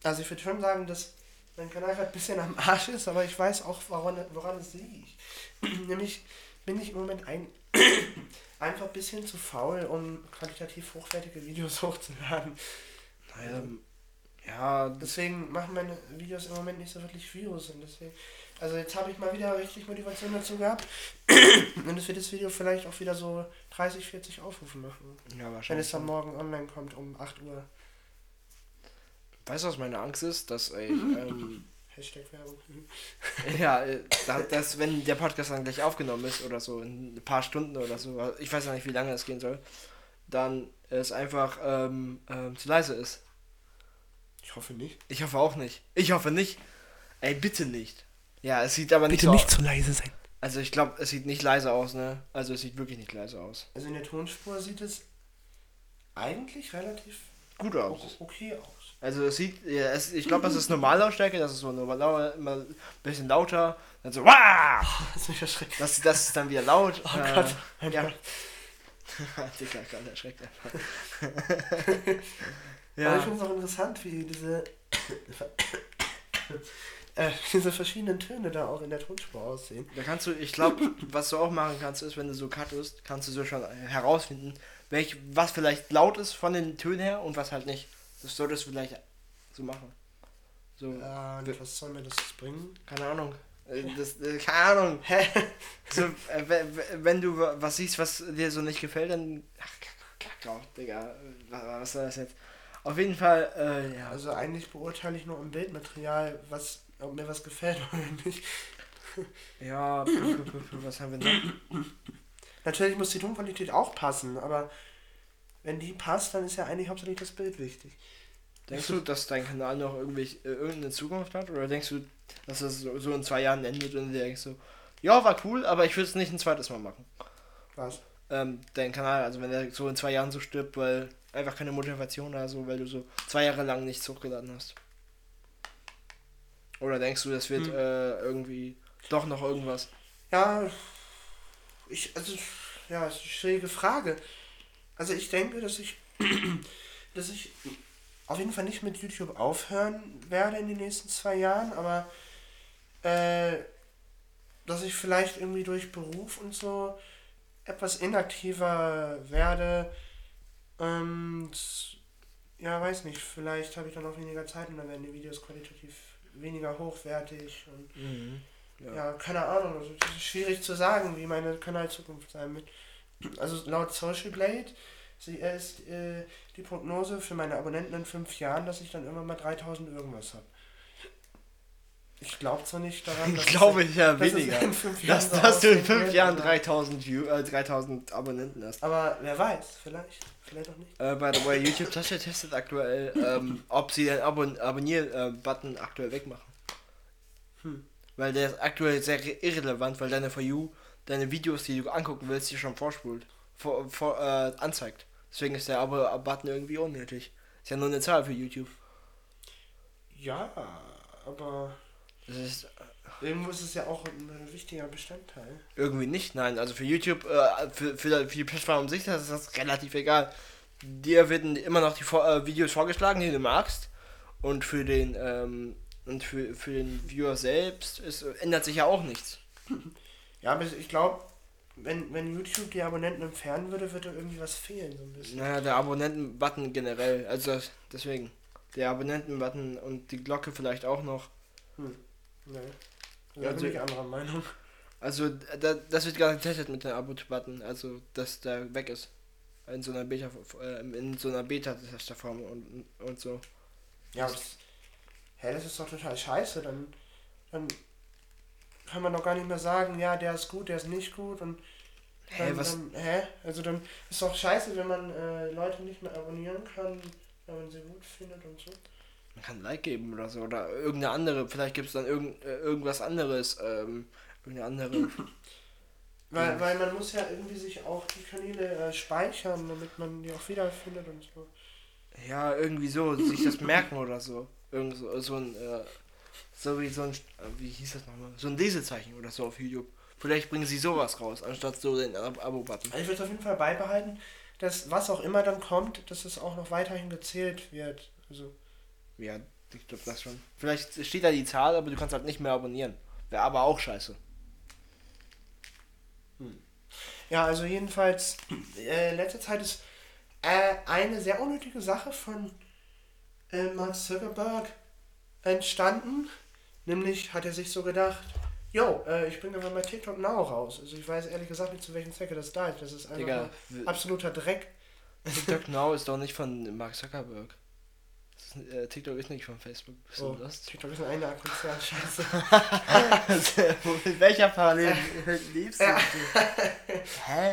Speaker 1: Also ich würde schon sagen, dass mein Kanal gerade ein bisschen am Arsch ist, aber ich weiß auch, woran, woran es liegt. *clears throat* Nämlich bin ich im Moment ein, *clears throat* einfach ein bisschen zu faul, um qualitativ hochwertige Videos *laughs* hochzuladen.
Speaker 2: Naja, ja,
Speaker 1: Deswegen machen meine Videos im Moment nicht so wirklich Views. Und deswegen, also jetzt habe ich mal wieder richtig Motivation dazu gehabt. *coughs* Und es wird das Video vielleicht auch wieder so 30, 40 Aufrufe machen.
Speaker 2: ja
Speaker 1: Wenn
Speaker 2: wahrscheinlich.
Speaker 1: es dann morgen online kommt um 8 Uhr.
Speaker 2: Weißt du, was meine Angst ist? Dass ich, *coughs* ähm,
Speaker 1: Hashtag Werbung. *laughs*
Speaker 2: ja, äh, da- dass wenn der Podcast dann gleich aufgenommen ist oder so, in ein paar Stunden oder so, ich weiß ja nicht, wie lange es gehen soll, dann es einfach ähm, ähm, zu leise ist.
Speaker 1: Ich hoffe nicht.
Speaker 2: Ich hoffe auch nicht. Ich hoffe nicht. Ey, bitte nicht. Ja, es sieht aber nicht so
Speaker 1: zu leise sein.
Speaker 2: Also ich glaube, es sieht nicht leise aus, ne? Also es sieht wirklich nicht leise aus.
Speaker 1: Also in der Tonspur sieht es eigentlich relativ
Speaker 2: Gut aus.
Speaker 1: okay aus.
Speaker 2: Also es sieht, ja, es, ich glaube, das ist Normallautstärke, das ist so normal, immer ein bisschen lauter, dann so, Wah! *laughs*
Speaker 1: Das ist mich erschreckt.
Speaker 2: das, das ist dann wieder laut.
Speaker 1: Oh
Speaker 2: äh,
Speaker 1: Gott, mein
Speaker 2: ja.
Speaker 1: Gott. *laughs*
Speaker 2: Dicker, gerade erschreckt einfach. *laughs*
Speaker 1: Aber ich
Speaker 2: ja,
Speaker 1: finde es auch interessant, wie diese, *coughs* äh, diese verschiedenen Töne da auch in der Tonspur aussehen.
Speaker 2: da kannst du, ich glaube, *coughs* was du auch machen kannst, ist, wenn du so cuttest, kannst du so schon herausfinden, welch, was vielleicht laut ist von den Tönen her und was halt nicht. Das solltest du vielleicht so machen. So,
Speaker 1: und was soll mir das bringen?
Speaker 2: keine Ahnung. Äh, Das, äh, keine Ahnung. *laughs*
Speaker 1: Hä?
Speaker 2: So, äh, we- we- wenn du wa- was siehst, was dir so nicht gefällt, dann. Ach, kack drauf, Digga. Was, was soll das jetzt? Auf jeden Fall, äh, ja.
Speaker 1: Also eigentlich beurteile ich nur im Bildmaterial, was, ob mir was gefällt *laughs* oder nicht.
Speaker 2: Ja, was haben wir noch?
Speaker 1: Natürlich muss die Tonqualität auch passen, aber wenn die passt, dann ist ja eigentlich hauptsächlich das Bild wichtig.
Speaker 2: Denkst du, dass dein Kanal noch irgendwie äh, irgendeine Zukunft hat? Oder denkst du, dass so, so in zwei Jahren endet und du denkst so, ja, war cool, aber ich würde es nicht ein zweites Mal machen?
Speaker 1: Was?
Speaker 2: ähm, dein Kanal, also wenn er so in zwei Jahren so stirbt, weil einfach keine Motivation oder so, weil du so zwei Jahre lang nichts hochgeladen hast? Oder denkst du, das wird
Speaker 1: Hm.
Speaker 2: äh, irgendwie doch noch irgendwas?
Speaker 1: Ja, ich, also, ja, ist eine schwierige Frage. Also ich denke, dass ich, *clears throat* dass ich auf jeden Fall nicht mit YouTube aufhören werde in den nächsten zwei Jahren, aber äh, dass ich vielleicht irgendwie durch Beruf und so etwas inaktiver werde und ja, weiß nicht, vielleicht habe ich dann auch weniger Zeit und dann werden die Videos qualitativ weniger hochwertig und
Speaker 2: Ja.
Speaker 1: ja, keine Ahnung. Also das ist schwierig zu sagen, wie meine Kanalzukunft sein wird. Also laut Social Blade sie ist äh, die Prognose für meine Abonnenten in fünf Jahren, dass ich dann irgendwann mal 3000 irgendwas habe. Ich glaube zwar nicht daran, *laughs* dass
Speaker 2: Glaube ich ja
Speaker 1: dass
Speaker 2: weniger.
Speaker 1: in fünf Jahren
Speaker 2: Dass,
Speaker 1: so
Speaker 2: dass du in fünf Jahren
Speaker 1: aber-
Speaker 2: 3000, View, äh, 3000 Abonnenten hast.
Speaker 1: Aber wer weiß, vielleicht. Vielleicht auch nicht.
Speaker 2: Äh, by the way, YouTube Tasche testet aktuell, ähm, ob sie den Abon Abonnier-Button aktuell wegmachen.
Speaker 1: Hm.
Speaker 2: Weil der ist aktuell sehr irrelevant, weil deine For You, deine Videos, die du angucken willst, die schon vorspult, vor, vor, äh, anzeigt. Deswegen ist der Abo-Button irgendwie unnötig. Ist ja nur eine Zahl für YouTube.
Speaker 1: Ja, aber
Speaker 2: ist
Speaker 1: irgendwo ist es ja auch ein wichtiger Bestandteil.
Speaker 2: irgendwie nicht, nein. Also für YouTube, äh, für, für, für die Plattform an sich, das ist das relativ egal. Dir werden immer noch die äh, Videos vorgeschlagen, die du magst. Und für den, ähm, und für, für den Viewer selbst ist, ändert sich ja auch nichts. *laughs*
Speaker 1: Ja, aber ich glaube, wenn, wenn YouTube die Abonnenten entfernen würde, würde irgendwie was fehlen, so ein bisschen.
Speaker 2: Naja, der Abonnenten-Button generell. Also das, deswegen. Der Abonnenten-Button und die Glocke vielleicht auch noch.
Speaker 1: Nee. Da bin
Speaker 2: also-
Speaker 1: ich anderer Meinung.
Speaker 2: Also da, das wird gerade getestet mit dem Abo-Button, also dass der weg ist. In so einer Beta, äh, in so einer Beta-Testerform und, und so.
Speaker 1: Ja, aber das, hä, das ist doch total scheiße. Dann, dann kann man doch gar nicht mehr sagen, ja, der ist gut, der ist nicht gut und
Speaker 2: Hä,
Speaker 1: dann,
Speaker 2: was?
Speaker 1: dann, hä? Also dann ist doch scheiße, wenn man äh, Leute nicht mehr abonnieren kann, wenn man sie gut findet und so.
Speaker 2: Man kann ein Like geben oder so. Oder irgendeine andere, vielleicht gibt es dann irgend, äh, irgendwas anderes. Ähm, irgendeine andere. *clears throat*
Speaker 1: Weil,
Speaker 2: Ja.
Speaker 1: weil man muss ja irgendwie sich auch die Kanäle äh, speichern, damit man die auch wiederfindet und so.
Speaker 2: ja, irgendwie so, sich das *laughs* merken oder so. Irgend so, so ein, äh, so wie so ein, äh, wie hieß das nochmal? So ein Lesezeichen oder so auf YouTube. Vielleicht bringen sie sowas raus, anstatt so den Ab Abo-Button.
Speaker 1: Also ich würde auf jeden Fall beibehalten, dass was auch immer dann kommt, dass es auch noch weiterhin gezählt wird. Also,
Speaker 2: Ja, ich glaube das schon. Vielleicht steht da die Zahl, aber du kannst halt nicht mehr abonnieren. Wäre aber auch scheiße.
Speaker 1: ja, also jedenfalls, äh, letzte Zeit ist äh, eine sehr unnötige Sache von äh, Mark Zuckerberg entstanden. Nämlich hat er sich so gedacht, yo, äh, ich bringe einfach mal TikTok Now raus. Also ich weiß ehrlich gesagt nicht, zu welchem Zwecke das da ist. Das ist einfach
Speaker 2: Digga,
Speaker 1: absoluter Dreck.
Speaker 2: TikTok Now ist doch nicht von Mark Zuckerberg. Äh, TikTok ist nicht von Facebook. Bist
Speaker 1: Oh,
Speaker 2: du das?
Speaker 1: TikTok ist ein Konzern, scheiße. *laughs*
Speaker 2: Mit welcher Parallel liebst
Speaker 1: Ja.
Speaker 2: Hä?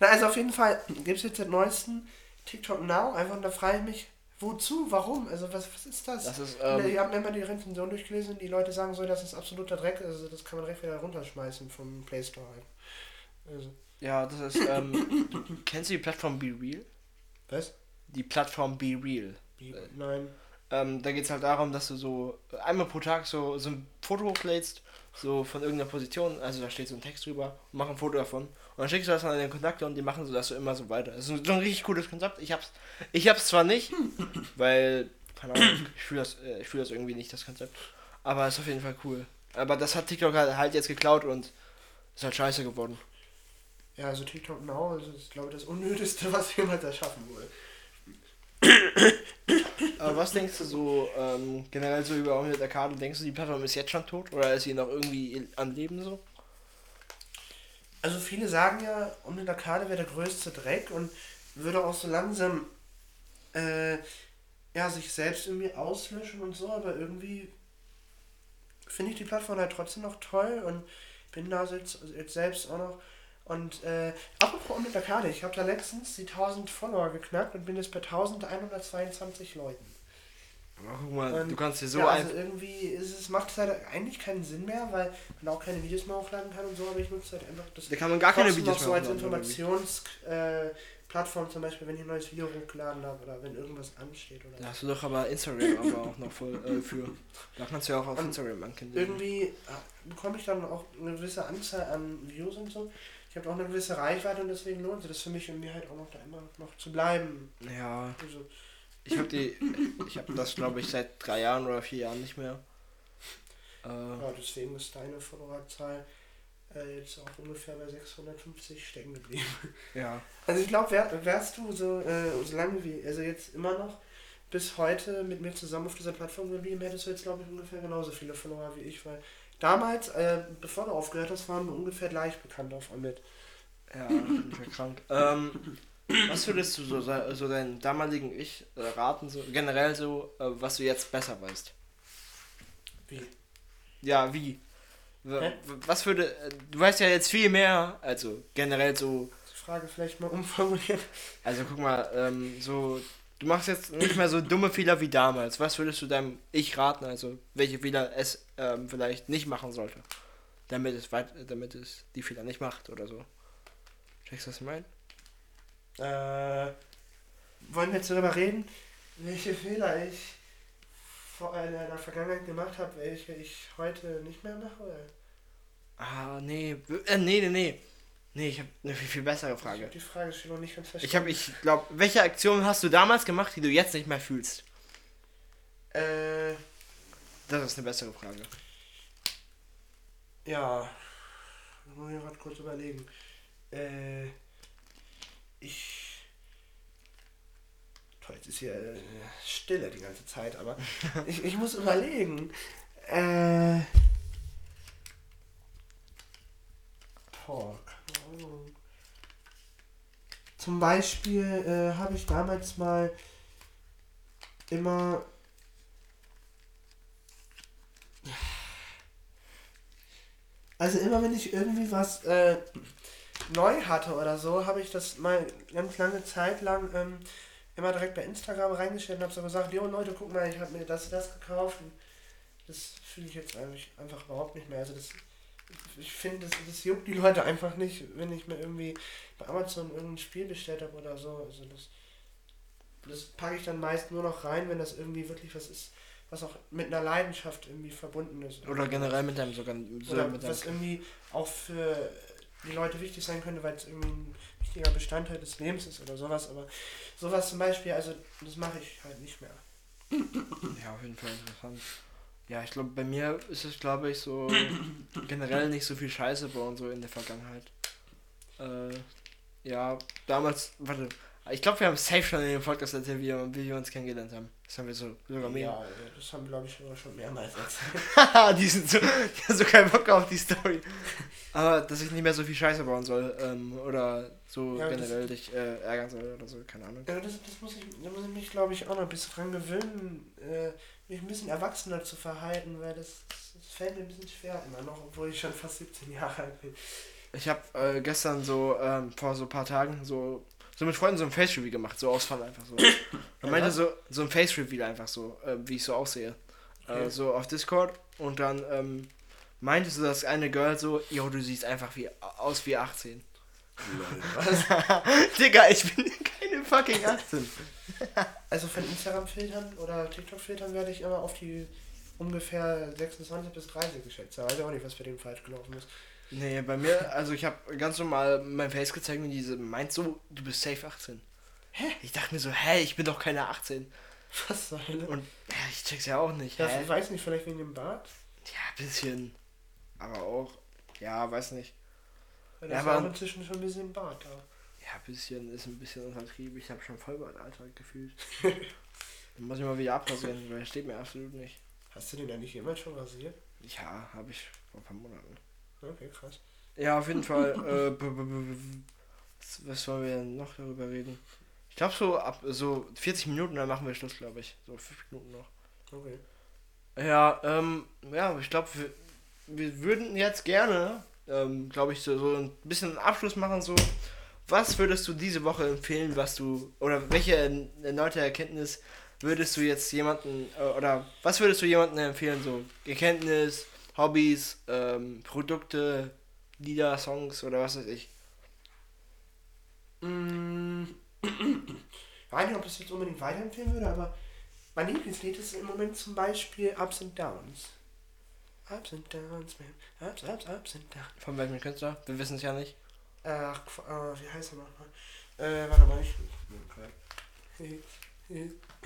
Speaker 1: Na, also auf jeden Fall gibt es jetzt den neuesten TikTok Now, einfach und da frage ich mich, wozu, warum? Also was, was ist das?
Speaker 2: Das ist,
Speaker 1: äh,
Speaker 2: ähm,
Speaker 1: ich habe mir mal die Rezension durchgelesen und die Leute sagen so, das ist absoluter Dreck, also das kann man direkt wieder runterschmeißen vom Play Store halt. Also,
Speaker 2: ja, das ist, ähm, du, *laughs* kennst du die Plattform Be Real?
Speaker 1: was?
Speaker 2: Die Plattform Be Real.
Speaker 1: Wie? Nein.
Speaker 2: Ähm, da geht es halt darum, dass du so einmal pro Tag so, so ein Foto hochlädst, so von irgendeiner Position, also da steht so ein Text drüber, und mach ein Foto davon. Und dann schickst du das an deine Kontakte und die machen so das so immer so weiter. Das ist so ein, richtig cooles Konzept. Ich hab's, ich hab's zwar nicht, *laughs* weil, keine Ahnung, ich fühle das, äh, ich fühl das irgendwie nicht, das Konzept. Aber ist auf jeden Fall cool. Aber das hat TikTok halt, halt jetzt geklaut und ist halt scheiße geworden.
Speaker 1: Ja, also TikTok Now also ist, glaube ich, das Unnötigste, *laughs* was jemals erschaffen wurde.
Speaker 2: Aber was denkst du so ähm, generell so über Omniet Arcade? Denkst du, die Plattform ist jetzt schon tot oder ist sie noch irgendwie am Leben so?
Speaker 1: Also viele sagen ja, den Arcade wäre der größte Dreck und würde auch so langsam äh, ja, sich selbst irgendwie auslöschen und so, aber irgendwie finde ich die Plattform halt trotzdem noch toll und bin da jetzt, jetzt selbst auch noch. Und äh, apropos um den Arcade, ich habe da letztens die 1000 Follower geknackt und bin jetzt bei 1122 Leuten.
Speaker 2: Guck mal,
Speaker 1: Und
Speaker 2: du kannst dir so
Speaker 1: ja, also irgendwie ist es, macht es halt eigentlich keinen Sinn mehr, weil man auch keine Videos mehr hochladen kann und so, aber ich nutze halt einfach das
Speaker 2: Da kann man gar keine Videos
Speaker 1: noch so
Speaker 2: mehr
Speaker 1: als? Informationsplattform äh, Plattform zum Beispiel, wenn ich ein neues Video hochgeladen habe oder wenn irgendwas ansteht oder
Speaker 2: Da hast du doch aber Instagram aber auch noch voll äh, für. Da kannst du ja auch auf
Speaker 1: Und
Speaker 2: Instagram ankündigen.
Speaker 1: irgendwie bekomme ich dann auch eine gewisse Anzahl an Views und so. Ich habe auch eine gewisse Reichweite und deswegen lohnt sich das für mich und mir halt auch noch da immer noch zu bleiben.
Speaker 2: Ja,
Speaker 1: Also,
Speaker 2: ich habe die. Ich habe das glaube ich seit drei Jahren oder vier Jahren nicht mehr. Äh,
Speaker 1: ja, deswegen ist deine Followerzahl äh, jetzt auch ungefähr bei 650 stecken geblieben.
Speaker 2: ja.
Speaker 1: Also ich glaube, wär, wärst du so, äh, so lange wie, also jetzt immer noch bis heute mit mir zusammen auf dieser Plattform geblieben, hättest du jetzt glaube ich ungefähr genauso viele Follower wie ich, weil damals, äh, bevor du aufgehört hast, waren wir ungefähr gleich bekannt auf Amit.
Speaker 2: Ja, ich bin krank. Ähm, was würdest du so, so deinem damaligen Ich äh, raten, so generell so, äh, was du jetzt besser weißt?
Speaker 1: Wie?
Speaker 2: Ja, wie?
Speaker 1: Hä?
Speaker 2: was würde. äh, Du weißt ja jetzt viel mehr, also generell so.
Speaker 1: Die Frage vielleicht mal umformulieren.
Speaker 2: Also guck mal, ähm, so. Du machst jetzt nicht mehr so dumme Fehler wie damals. Was würdest du deinem Ich raten, also welche Fehler es ähm, vielleicht nicht machen sollte? Damit es weit, damit es die Fehler nicht macht oder so. Checkst du, was ich meine?
Speaker 1: Äh, wollen wir jetzt darüber reden, welche Fehler ich vor in der Vergangenheit gemacht habe, welche ich heute nicht mehr mache? Oder?
Speaker 2: Ah, nee. Äh, nee, nee, nee. Nee, ich habe eine viel, viel bessere
Speaker 1: Ich
Speaker 2: Frage.
Speaker 1: habe die Frage schon noch nicht ganz verstanden.
Speaker 2: Ich habe, ich glaube, welche Aktion hast du damals gemacht, die du jetzt nicht mehr fühlst?
Speaker 1: Äh,
Speaker 2: Das ist eine bessere Frage.
Speaker 1: ja. Da muss ich gerade kurz überlegen. Äh, ich. Toll, jetzt ist hier äh, Stille die ganze Zeit, aber *laughs* ich, ich muss überlegen. Äh. Boah, keine Zum Beispiel äh, habe ich damals mal immer Also immer wenn ich irgendwie was äh, neu hatte oder so, habe ich das mal ganz lange Zeit lang ähm, immer direkt bei Instagram reingestellt und habe so gesagt, jo Leute, guck mal, ich habe mir das das gekauft. Und das fühle ich jetzt eigentlich einfach überhaupt nicht mehr. Also das, ich finde, das, das juckt die Leute einfach nicht, wenn ich mir irgendwie bei Amazon irgendein Spiel bestellt habe oder so. Also das, das packe ich dann meist nur noch rein, wenn das irgendwie wirklich was ist, was auch mit einer Leidenschaft irgendwie verbunden ist.
Speaker 2: Oder generell mit deinem sogar. So
Speaker 1: Oder
Speaker 2: mit
Speaker 1: was irgendwie auch für die Leute wichtig sein könnte, weil es irgendwie ein wichtiger Bestandteil des Lebens ist oder sowas. Aber sowas zum Beispiel, also das mache ich halt nicht mehr.
Speaker 2: ja, auf jeden Fall interessant. Ja, ich glaube, bei mir ist es, glaube ich, so *coughs* generell nicht so viel Scheiße bei uns so in der Vergangenheit. Äh, ja, damals, warte, ich glaube, wir haben safe schon in dem Podcast erzählt, wie, wir- wie wir uns kennengelernt haben. Das haben wir so sogar mehr.
Speaker 1: Ja, das haben wir glaube ich schon mehrmals erzählt.
Speaker 2: Haha, *laughs* die sind so, die haben so keinen Bock auf die Story. Aber dass ich nicht mehr so viel Scheiße bauen soll, ähm, oder so
Speaker 1: Ja,
Speaker 2: generell dich äh, ärgern soll oder so, keine Ahnung.
Speaker 1: Ja, das, das muss ich, da muss ich mich glaube ich auch noch ein bisschen dran gewöhnen, äh, mich ein bisschen erwachsener zu verhalten, weil das, das fällt mir ein bisschen schwer immer noch, obwohl ich schon fast 17 Jahre alt bin.
Speaker 2: Ich habe äh, gestern so, ähm, vor so ein paar Tagen, so, so mit Freunden so ein Face-Reveal gemacht, so Ausfall einfach so. Und *coughs* meinte so, so ein Face-Reveal einfach so, äh, wie ich so aussehe.
Speaker 1: Okay.
Speaker 2: Äh, so auf Discord und dann ähm, meinte so das eine Girl so, yo, du siehst einfach wie aus wie 18.
Speaker 1: Was? *laughs*
Speaker 2: Digga, ich bin keine fucking 18. *laughs*
Speaker 1: Also von Instagram-Filtern oder TikTok-Filtern werde ich immer auf die ungefähr 26 bis 30 geschätzt. Ich weiß auch nicht, was bei dem falsch gelaufen ist.
Speaker 2: Nee, bei mir, also ich habe ganz normal mein Face gezeigt und diese meint so, du bist safe 18.
Speaker 1: Hä?
Speaker 2: Ich dachte mir so, hä, ich bin doch keine 18.
Speaker 1: Was soll das?
Speaker 2: Und ja, ich check's ja auch nicht.
Speaker 1: Ja,
Speaker 2: Hä?
Speaker 1: ich weiß nicht, vielleicht wegen dem Bart?
Speaker 2: Ja, bisschen. Aber auch, ja, weiß nicht.
Speaker 1: Weil
Speaker 2: Ja, aber-
Speaker 1: inzwischen schon ein bisschen Bart da.
Speaker 2: Ja, bisschen ist ein bisschen untertrieben. Ich habe schon Vollbart, Alter, gefühlt. *laughs* Dann muss ich mal wieder abrasieren, weil steht mir absolut nicht.
Speaker 1: Hast du den da nicht jemals schon rasiert?
Speaker 2: Ja, habe ich vor ein paar Monaten.
Speaker 1: Okay, krass.
Speaker 2: Ja, auf jeden Fall. äh, was wollen wir denn noch darüber reden? Ich glaube so ab so 40 Minuten, dann machen wir Schluss, glaube ich. So 5 Minuten noch.
Speaker 1: Okay.
Speaker 2: Ja, ähm, ja, ich glaube, wir, wir würden jetzt gerne, ähm, glaube ich, so, so ein bisschen einen Abschluss machen. So, was würdest du diese Woche empfehlen, was du, oder welche erneute Erkenntnis würdest du jetzt jemanden, äh, oder was würdest du jemanden empfehlen, so Erkenntnis, Hobbys, ähm, Produkte, Lieder, Songs oder was weiß ich?
Speaker 1: Mm, *clears throat* Ich weiß nicht, ob ich es jetzt unbedingt weiterempfehlen würde, aber mein Lieblingslied ist im Moment zum Beispiel Ups and Downs. Ups and Downs, man. Ups, ups, ups and downs.
Speaker 2: Von welchem Künstler? Wir wissen es ja nicht.
Speaker 1: Ach, äh, wie heißt er nochmal? Äh, warte mal, ich. *clears throat*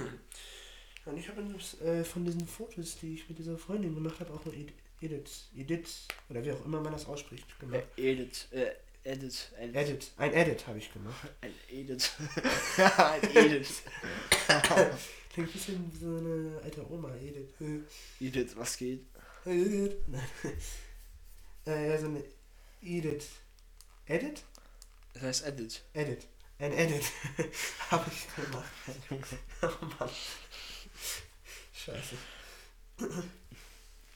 Speaker 1: Und ich habe äh, von diesen Fotos, die ich mit dieser Freundin gemacht habe, auch nur Ed- Edits, Edits, oder wie auch immer man das ausspricht, gemacht.
Speaker 2: Äh, Edit, äh, Edit, Edit.
Speaker 1: Edit, ein Edit habe ich gemacht. *laughs*
Speaker 2: Ein Edit. *laughs* ein Edit.
Speaker 1: Klingt ein bisschen wie so eine alte Oma, Edith.
Speaker 2: Edit, was geht? *laughs*
Speaker 1: Äh, so eine Edith. Edit?
Speaker 2: Das heißt Edit.
Speaker 1: Edit. Ein Edit. *laughs* Habe ich gemacht. *laughs* oh Mann. Scheiße.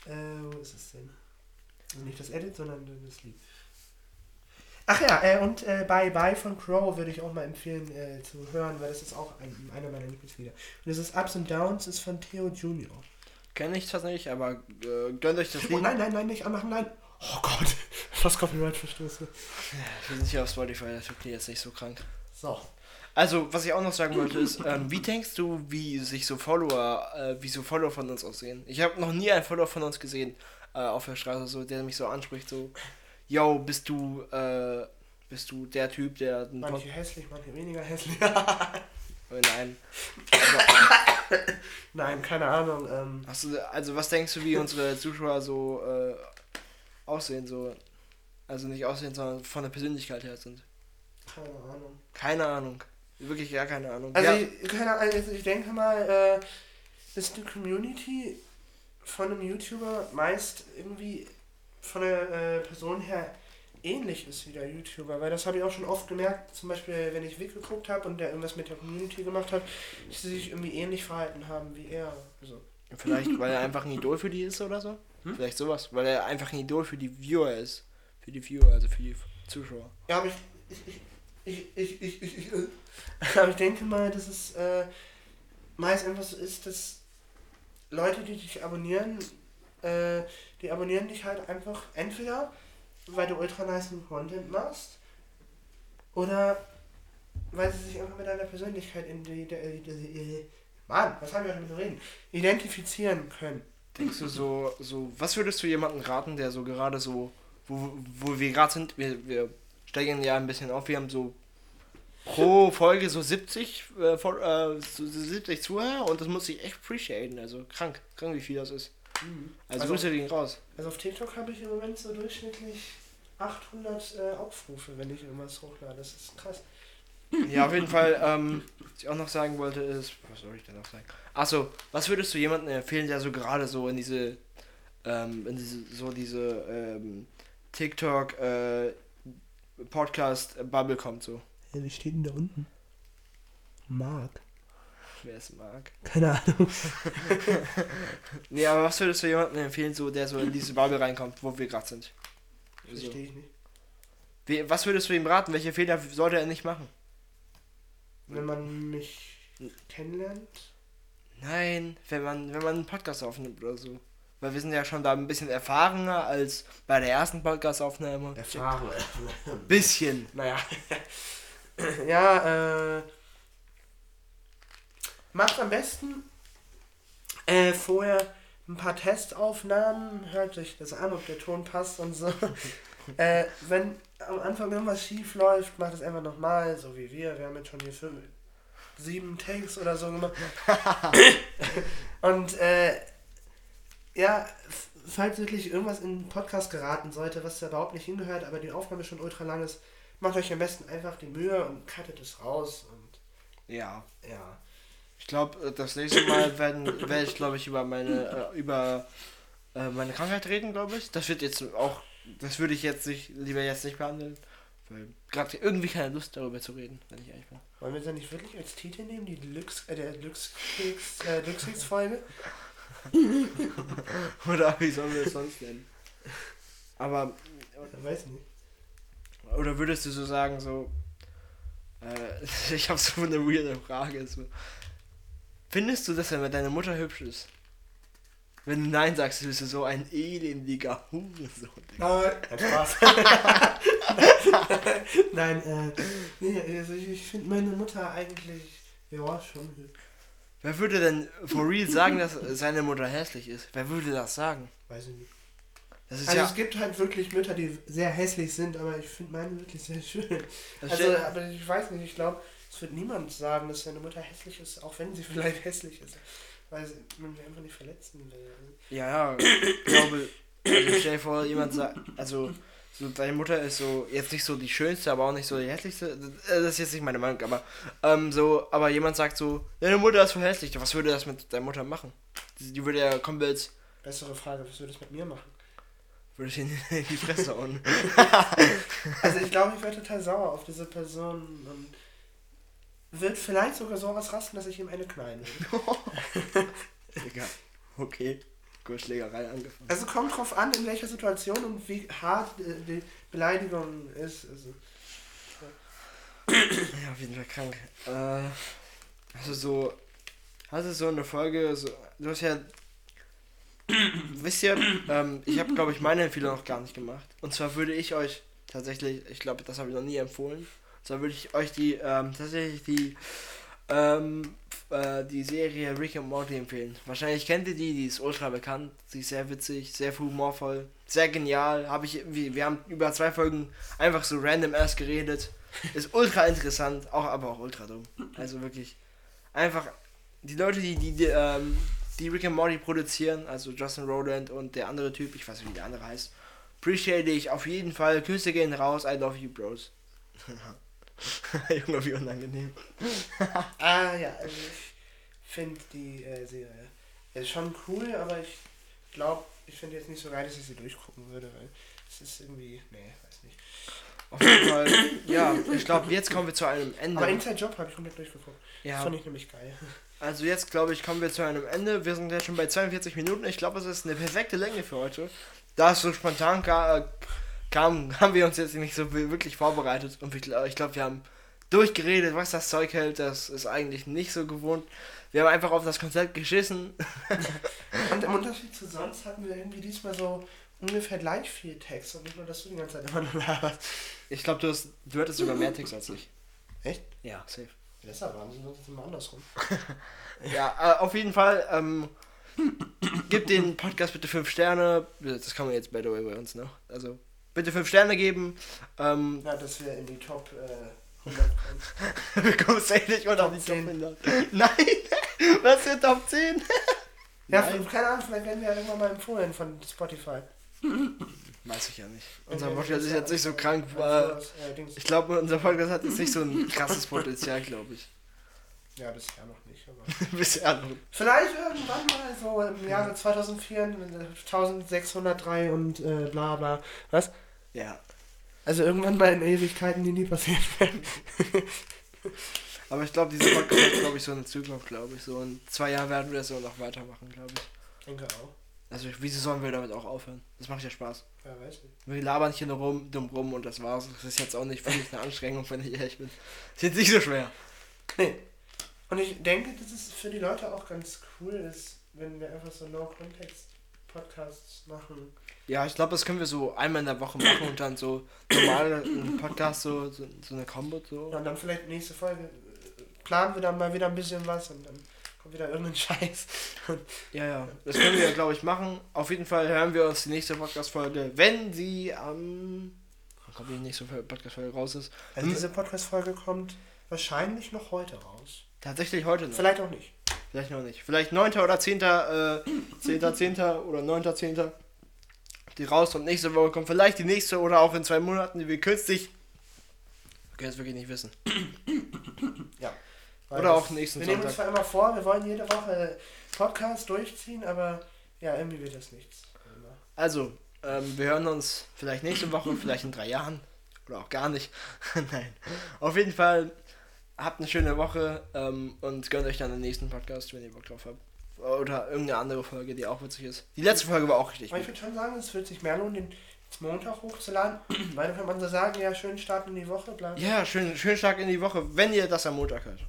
Speaker 1: äh, wo ist es denn? Also nicht das Edit, sondern das Lied. Ach ja, äh, und äh, Bye Bye von Crow würde ich auch mal empfehlen äh, zu hören, weil das ist auch ein, einer meiner Lieblingslieder. Und das ist Ups and Downs, ist von Theo Junior.
Speaker 2: Kenne ich tatsächlich, aber äh, gönnt euch das
Speaker 1: Oh
Speaker 2: Lied.
Speaker 1: nein, nein, nein, nicht anmachen, nein. Oh Gott, *laughs* fast Copyright-Verstoße.
Speaker 2: Wir sind hier auf Spotify, das tut jetzt nicht so krank.
Speaker 1: So.
Speaker 2: Also, was ich auch noch sagen wollte, ist, ähm, wie denkst du, wie sich so Follower, äh, wie so Follower von uns aussehen? Ich habe noch nie einen Follower von uns gesehen äh, auf der Straße, so, der mich so anspricht, so, yo, bist du, äh, bist du der Typ, der
Speaker 1: Manche hässlich, manche weniger hässlich. *laughs*
Speaker 2: Nein. Also, *coughs*
Speaker 1: nein, keine Ahnung. Ähm,
Speaker 2: hast du, also, was denkst du, wie unsere Zuschauer so äh, aussehen, so, also nicht aussehen, sondern von der Persönlichkeit her sind?
Speaker 1: keine Ahnung.
Speaker 2: Keine Ahnung. Wirklich gar keine Ahnung.
Speaker 1: Also,
Speaker 2: ja.
Speaker 1: ich, keine Ahnung, also ich denke mal, äh, dass die Community von einem YouTuber meist irgendwie von der äh, Person her ähnlich ist wie der YouTuber, weil das habe ich auch schon oft gemerkt, zum Beispiel wenn ich Vic geguckt habe und der irgendwas mit der Community gemacht hat, dass sie sich irgendwie ähnlich verhalten haben wie er. Also,
Speaker 2: Vielleicht, *laughs* weil er einfach ein Idol für die ist oder so?
Speaker 1: Hm?
Speaker 2: Vielleicht sowas. Weil er einfach ein Idol für die Viewer ist. Für die Viewer, also für die Zuschauer.
Speaker 1: Ja, aber ich. Ich, ich, ich, ich, ich, ich, äh, *laughs* aber ich denke mal, dass es äh, meist einfach so ist, dass Leute, die dich abonnieren, äh, die abonnieren dich halt einfach entweder, weil du ultra nice Content machst, oder weil sie sich einfach mit deiner Persönlichkeit in die, die, die, die Mann, was haben wir schon reden? Identifizieren können.
Speaker 2: Denkst du so, so, was würdest du jemandem raten, der so gerade so, wo, wo wir gerade sind, wir, wir steigen ja ein bisschen auf, wir haben so pro Folge so 70, äh, Fol- äh, so 70 Zuhörer und das muss ich echt appreciaten, also krank, krank wie viel das ist. Also,
Speaker 1: Also-
Speaker 2: Grüße gehen raus.
Speaker 1: Also auf TikTok habe ich im Moment so durchschnittlich 800 äh, Aufrufe, wenn ich irgendwas hochlade. Das ist krass.
Speaker 2: Ja, auf jeden Fall, ähm, was ich auch noch sagen wollte ist, was soll ich denn noch sagen? Achso, was würdest du jemandem empfehlen, der so gerade so in diese, ähm, in diese, so diese, ähm, TikTok, äh, Podcast äh, Bubble kommt so?
Speaker 1: Ja, wie steht denn da unten? Mark.
Speaker 2: Wer es mag.
Speaker 1: Keine Ahnung. *laughs*
Speaker 2: Nee, aber was würdest du jemandem empfehlen, so, der so in diese Bubble reinkommt, wo wir gerade sind?
Speaker 1: Verstehe ich nicht.
Speaker 2: Wie, was würdest du ihm raten? Welche Fehler sollte er nicht machen?
Speaker 1: Wenn man mich kennenlernt.
Speaker 2: Nein, wenn man, wenn man einen Podcast aufnimmt oder so. Weil wir sind ja schon da ein bisschen erfahrener als bei der ersten Podcast-Aufnahme.
Speaker 1: Erfahren.
Speaker 2: Bisschen. *laughs*
Speaker 1: naja. *laughs* ja, äh. Macht am besten äh, vorher ein paar Testaufnahmen, hört euch das an, ob der Ton passt und so. *laughs* äh, wenn am Anfang irgendwas schief läuft, macht es einfach nochmal, so wie wir. Wir haben jetzt schon hier fünf, sieben Takes oder so gemacht. *laughs* und äh, ja, falls wirklich irgendwas in den Podcast geraten sollte, was da überhaupt nicht hingehört, aber die Aufnahme schon ultra lang ist, macht euch am besten einfach die Mühe und cuttet es raus und
Speaker 2: Ja.
Speaker 1: ja.
Speaker 2: Ich glaube, das nächste Mal werden werde ich, glaube ich, über meine äh, über äh, meine Krankheit reden, glaube ich. Das wird jetzt auch, das würde ich jetzt nicht lieber jetzt nicht behandeln, weil gerade irgendwie keine Lust darüber zu reden, wenn ich ehrlich bin.
Speaker 1: Wollen wir es ja nicht wirklich als Titel nehmen, die Glücks, äh, der Glückskeks, äh, Glückskeksfolge? *laughs*
Speaker 2: Oder wie sollen wir es sonst nennen? Aber
Speaker 1: Ich weiß nicht.
Speaker 2: oder würdest du so sagen so äh, *laughs* ich habe so eine weirde Frage so Findest du, dass wenn deine Mutter hübsch ist? Wenn du Nein sagst, bist du so ein elendiger Hurensohn.
Speaker 1: Nein, Spaß. *laughs* Nein, äh, nee, also ich, finde meine Mutter eigentlich, ja, schon hübsch.
Speaker 2: Wer würde denn for real sagen, dass seine Mutter hässlich ist? Wer würde das sagen?
Speaker 1: Weiß ich nicht.
Speaker 2: Das
Speaker 1: Also
Speaker 2: ja.
Speaker 1: es gibt halt wirklich Mütter, die sehr hässlich sind, aber ich finde meine wirklich sehr schön.
Speaker 2: das
Speaker 1: Also, aber ich weiß nicht, ich glaube, es wird niemand sagen, dass seine Mutter hässlich ist, auch wenn sie vielleicht hässlich ist. Weil sie- man sie einfach nicht verletzen will.
Speaker 2: Ja, ja, ich glaube, also stell dir vor, jemand sagt, also, so, deine Mutter ist so, jetzt nicht so die schönste, aber auch nicht so die hässlichste, äh, das ist jetzt nicht meine Meinung, aber, ähm, so, aber jemand sagt so, deine Mutter ist voll hässlich, was würde das mit deiner Mutter machen? Die, die würde ja komplett,
Speaker 1: Bessere Frage, was würde es mit mir machen?
Speaker 2: würde ich in, in die Fresse hauen. *laughs*
Speaker 1: Also ich glaube, ich wäre total sauer auf diese Person und wird vielleicht sogar so ausrasten, dass ich ihm eine knallen will. *laughs*
Speaker 2: Egal. Okay, gut, Schlägerei angefangen.
Speaker 1: Also kommt drauf an, in welcher Situation und wie hart äh, die Beleidigung ist. Also,
Speaker 2: Ja, auf jeden Fall krank. Äh, also so, hast du so eine Folge, so, du hast ja, wisst ihr, ähm, ich habe glaube ich meine Empfehlung noch gar nicht gemacht. Und zwar würde ich euch tatsächlich, ich glaube, das habe ich noch nie empfohlen. Zwar würde ich euch die, ähm, tatsächlich die, ähm, äh, die Serie Rick and Morty empfehlen. Wahrscheinlich kennt ihr die, die ist ultra bekannt, sie ist sehr witzig, sehr humorvoll, sehr genial. Habe ich, wir, wir haben über zwei Folgen einfach so random erst geredet. *laughs* Ist ultra interessant, auch aber auch ultra dumm. Also wirklich einfach die Leute, die die, die, ähm, die Rick and Morty produzieren, also Justin Roland und der andere Typ, ich weiß nicht, wie der andere heißt, appreciate ich auf jeden Fall. Küsse gehen raus, I love you, Bros. *laughs* *laughs* Junge, wie unangenehm. *laughs*
Speaker 1: ah ja, also ich finde die äh, Serie ist schon cool, aber ich glaube, ich finde jetzt nicht so geil, dass ich sie durchgucken würde, weil es ist irgendwie, nee, weiß nicht.
Speaker 2: Auf jeden *coughs* Fall, ja, ich glaube, jetzt kommen wir zu einem Ende.
Speaker 1: Aber Inside Job habe ich komplett durchgeguckt. Das
Speaker 2: ja,
Speaker 1: fand ich nämlich geil. *laughs*
Speaker 2: Also jetzt glaube ich, kommen wir zu einem Ende. Wir sind jetzt schon bei 42 Minuten. Ich glaube, es ist eine perfekte Länge für heute. Da es so spontan äh, kam, haben wir uns jetzt nicht so wirklich vorbereitet. Und ich, ich glaube, wir haben durchgeredet, was das Zeug hält. Das ist eigentlich nicht so gewohnt. Wir haben einfach auf das Konzept geschissen. *laughs*
Speaker 1: Und im Unterschied zu sonst hatten wir irgendwie diesmal so ungefähr gleich viel Text und nicht nur, dass du die ganze Zeit immer nur laberst.
Speaker 2: Ich glaube, du, hast- du hattest sogar mehr Text als ich.
Speaker 1: Echt?
Speaker 2: Ja, safe.
Speaker 1: Das ist ja Wahnsinn, das immer andersrum. *laughs*
Speaker 2: Ja, äh, auf jeden Fall. Ähm, gebt den Podcast bitte 5 Sterne. Das kann man jetzt by the way bei uns, ne? Also bitte 5 Sterne geben. Ähm,
Speaker 1: Ja, dass wir in die Top äh, 100 kommen. *laughs*
Speaker 2: Wir kommen safe nicht unter
Speaker 1: Top
Speaker 2: die Top
Speaker 1: 10.
Speaker 2: 100. *laughs* Nein! *laughs* Was für Top 10?
Speaker 1: Ja,
Speaker 2: Nein.
Speaker 1: keine Ahnung, vielleicht werden wir ja irgendwann mal empfohlen von Spotify.
Speaker 2: Weiß ich ja nicht. Unser
Speaker 1: Okay,
Speaker 2: Podcast ist jetzt nicht so krank.
Speaker 1: Das, äh,
Speaker 2: ich glaube, unser Podcast hat jetzt nicht so ein krasses Potenzial, glaube ich.
Speaker 1: Ja, bisher noch nicht, aber.
Speaker 2: Bisher noch.
Speaker 1: Vielleicht irgendwann mal so im Jahre 2004, äh, 1603 und äh, bla bla. Was?
Speaker 2: Ja.
Speaker 1: Also irgendwann mal in Ewigkeiten, die nie passiert werden. *laughs*
Speaker 2: Aber ich glaube, dieser Podcast hat, glaube ich, so eine Zukunft, glaube ich. So in zwei Jahren werden wir das so noch weitermachen, glaube ich.
Speaker 1: Ich denke auch.
Speaker 2: Also, wieso sollen wir damit auch aufhören? Das macht ja Spaß.
Speaker 1: Ja, weiß nicht.
Speaker 2: Wir labern hier nur rum, dumm rum und das war's. Das ist jetzt auch nicht wirklich eine Anstrengung, wenn ich ehrlich bin. Ist jetzt nicht so schwer.
Speaker 1: Nee. Und ich denke, dass es für die Leute auch ganz cool ist, wenn wir einfach so No-Context-Podcasts machen.
Speaker 2: Ja, ich glaube, das können wir so einmal in der Woche machen und dann so normal einen Podcast, so, so, so eine Combo so.
Speaker 1: Und dann vielleicht nächste Folge äh, planen wir dann mal wieder ein bisschen was und dann kommt wieder irgendein *laughs* Scheiß.
Speaker 2: Ja, ja. Das können wir, glaube ich, machen. Auf jeden Fall hören wir uns die nächste Podcast-Folge, wenn sie am. wann kommt die nächste Podcast-Folge raus ist.
Speaker 1: Also diese Podcast-Folge kommt wahrscheinlich noch heute raus.
Speaker 2: Tatsächlich heute noch.
Speaker 1: Vielleicht auch nicht.
Speaker 2: Vielleicht noch nicht. Vielleicht 9. oder 10. Äh, 10. 10. oder 9. 10. Die raus und nächste Woche kommt vielleicht die nächste oder auch in zwei Monaten, die wir künstlich. Wir können es wirklich nicht wissen.
Speaker 1: Ja.
Speaker 2: Oder auch nächsten
Speaker 1: Wir nehmen uns
Speaker 2: Sonntag.
Speaker 1: zwar immer vor, wir wollen jede Woche Podcast durchziehen, aber ja, irgendwie wird das nichts.
Speaker 2: Also, ähm, wir hören uns vielleicht nächste Woche, vielleicht in drei Jahren. Oder auch gar nicht. *laughs* Nein. Auf jeden Fall habt eine schöne Woche ähm, und gönnt euch dann den nächsten Podcast, wenn ihr Bock drauf habt. Oder irgendeine andere Folge, die auch witzig ist. Die letzte Folge war auch richtig
Speaker 1: Aber ich würde schon sagen, es wird sich mehr lohnen, den Montag hochzuladen, *clears throat* weil dann kann man so sagen, ja, schönen Start in die Woche, bla.
Speaker 2: Ja, schön, schön stark in die Woche, wenn ihr das am Montag hört.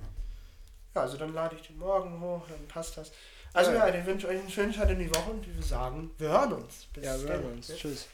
Speaker 1: Ja, also dann lade ich den morgen hoch, dann passt das. Also ja, ja ich wünsche euch einen schönen Start in die Woche und wir sagen, wir hören uns.
Speaker 2: Bis ja, wir hören uns. Tschüss.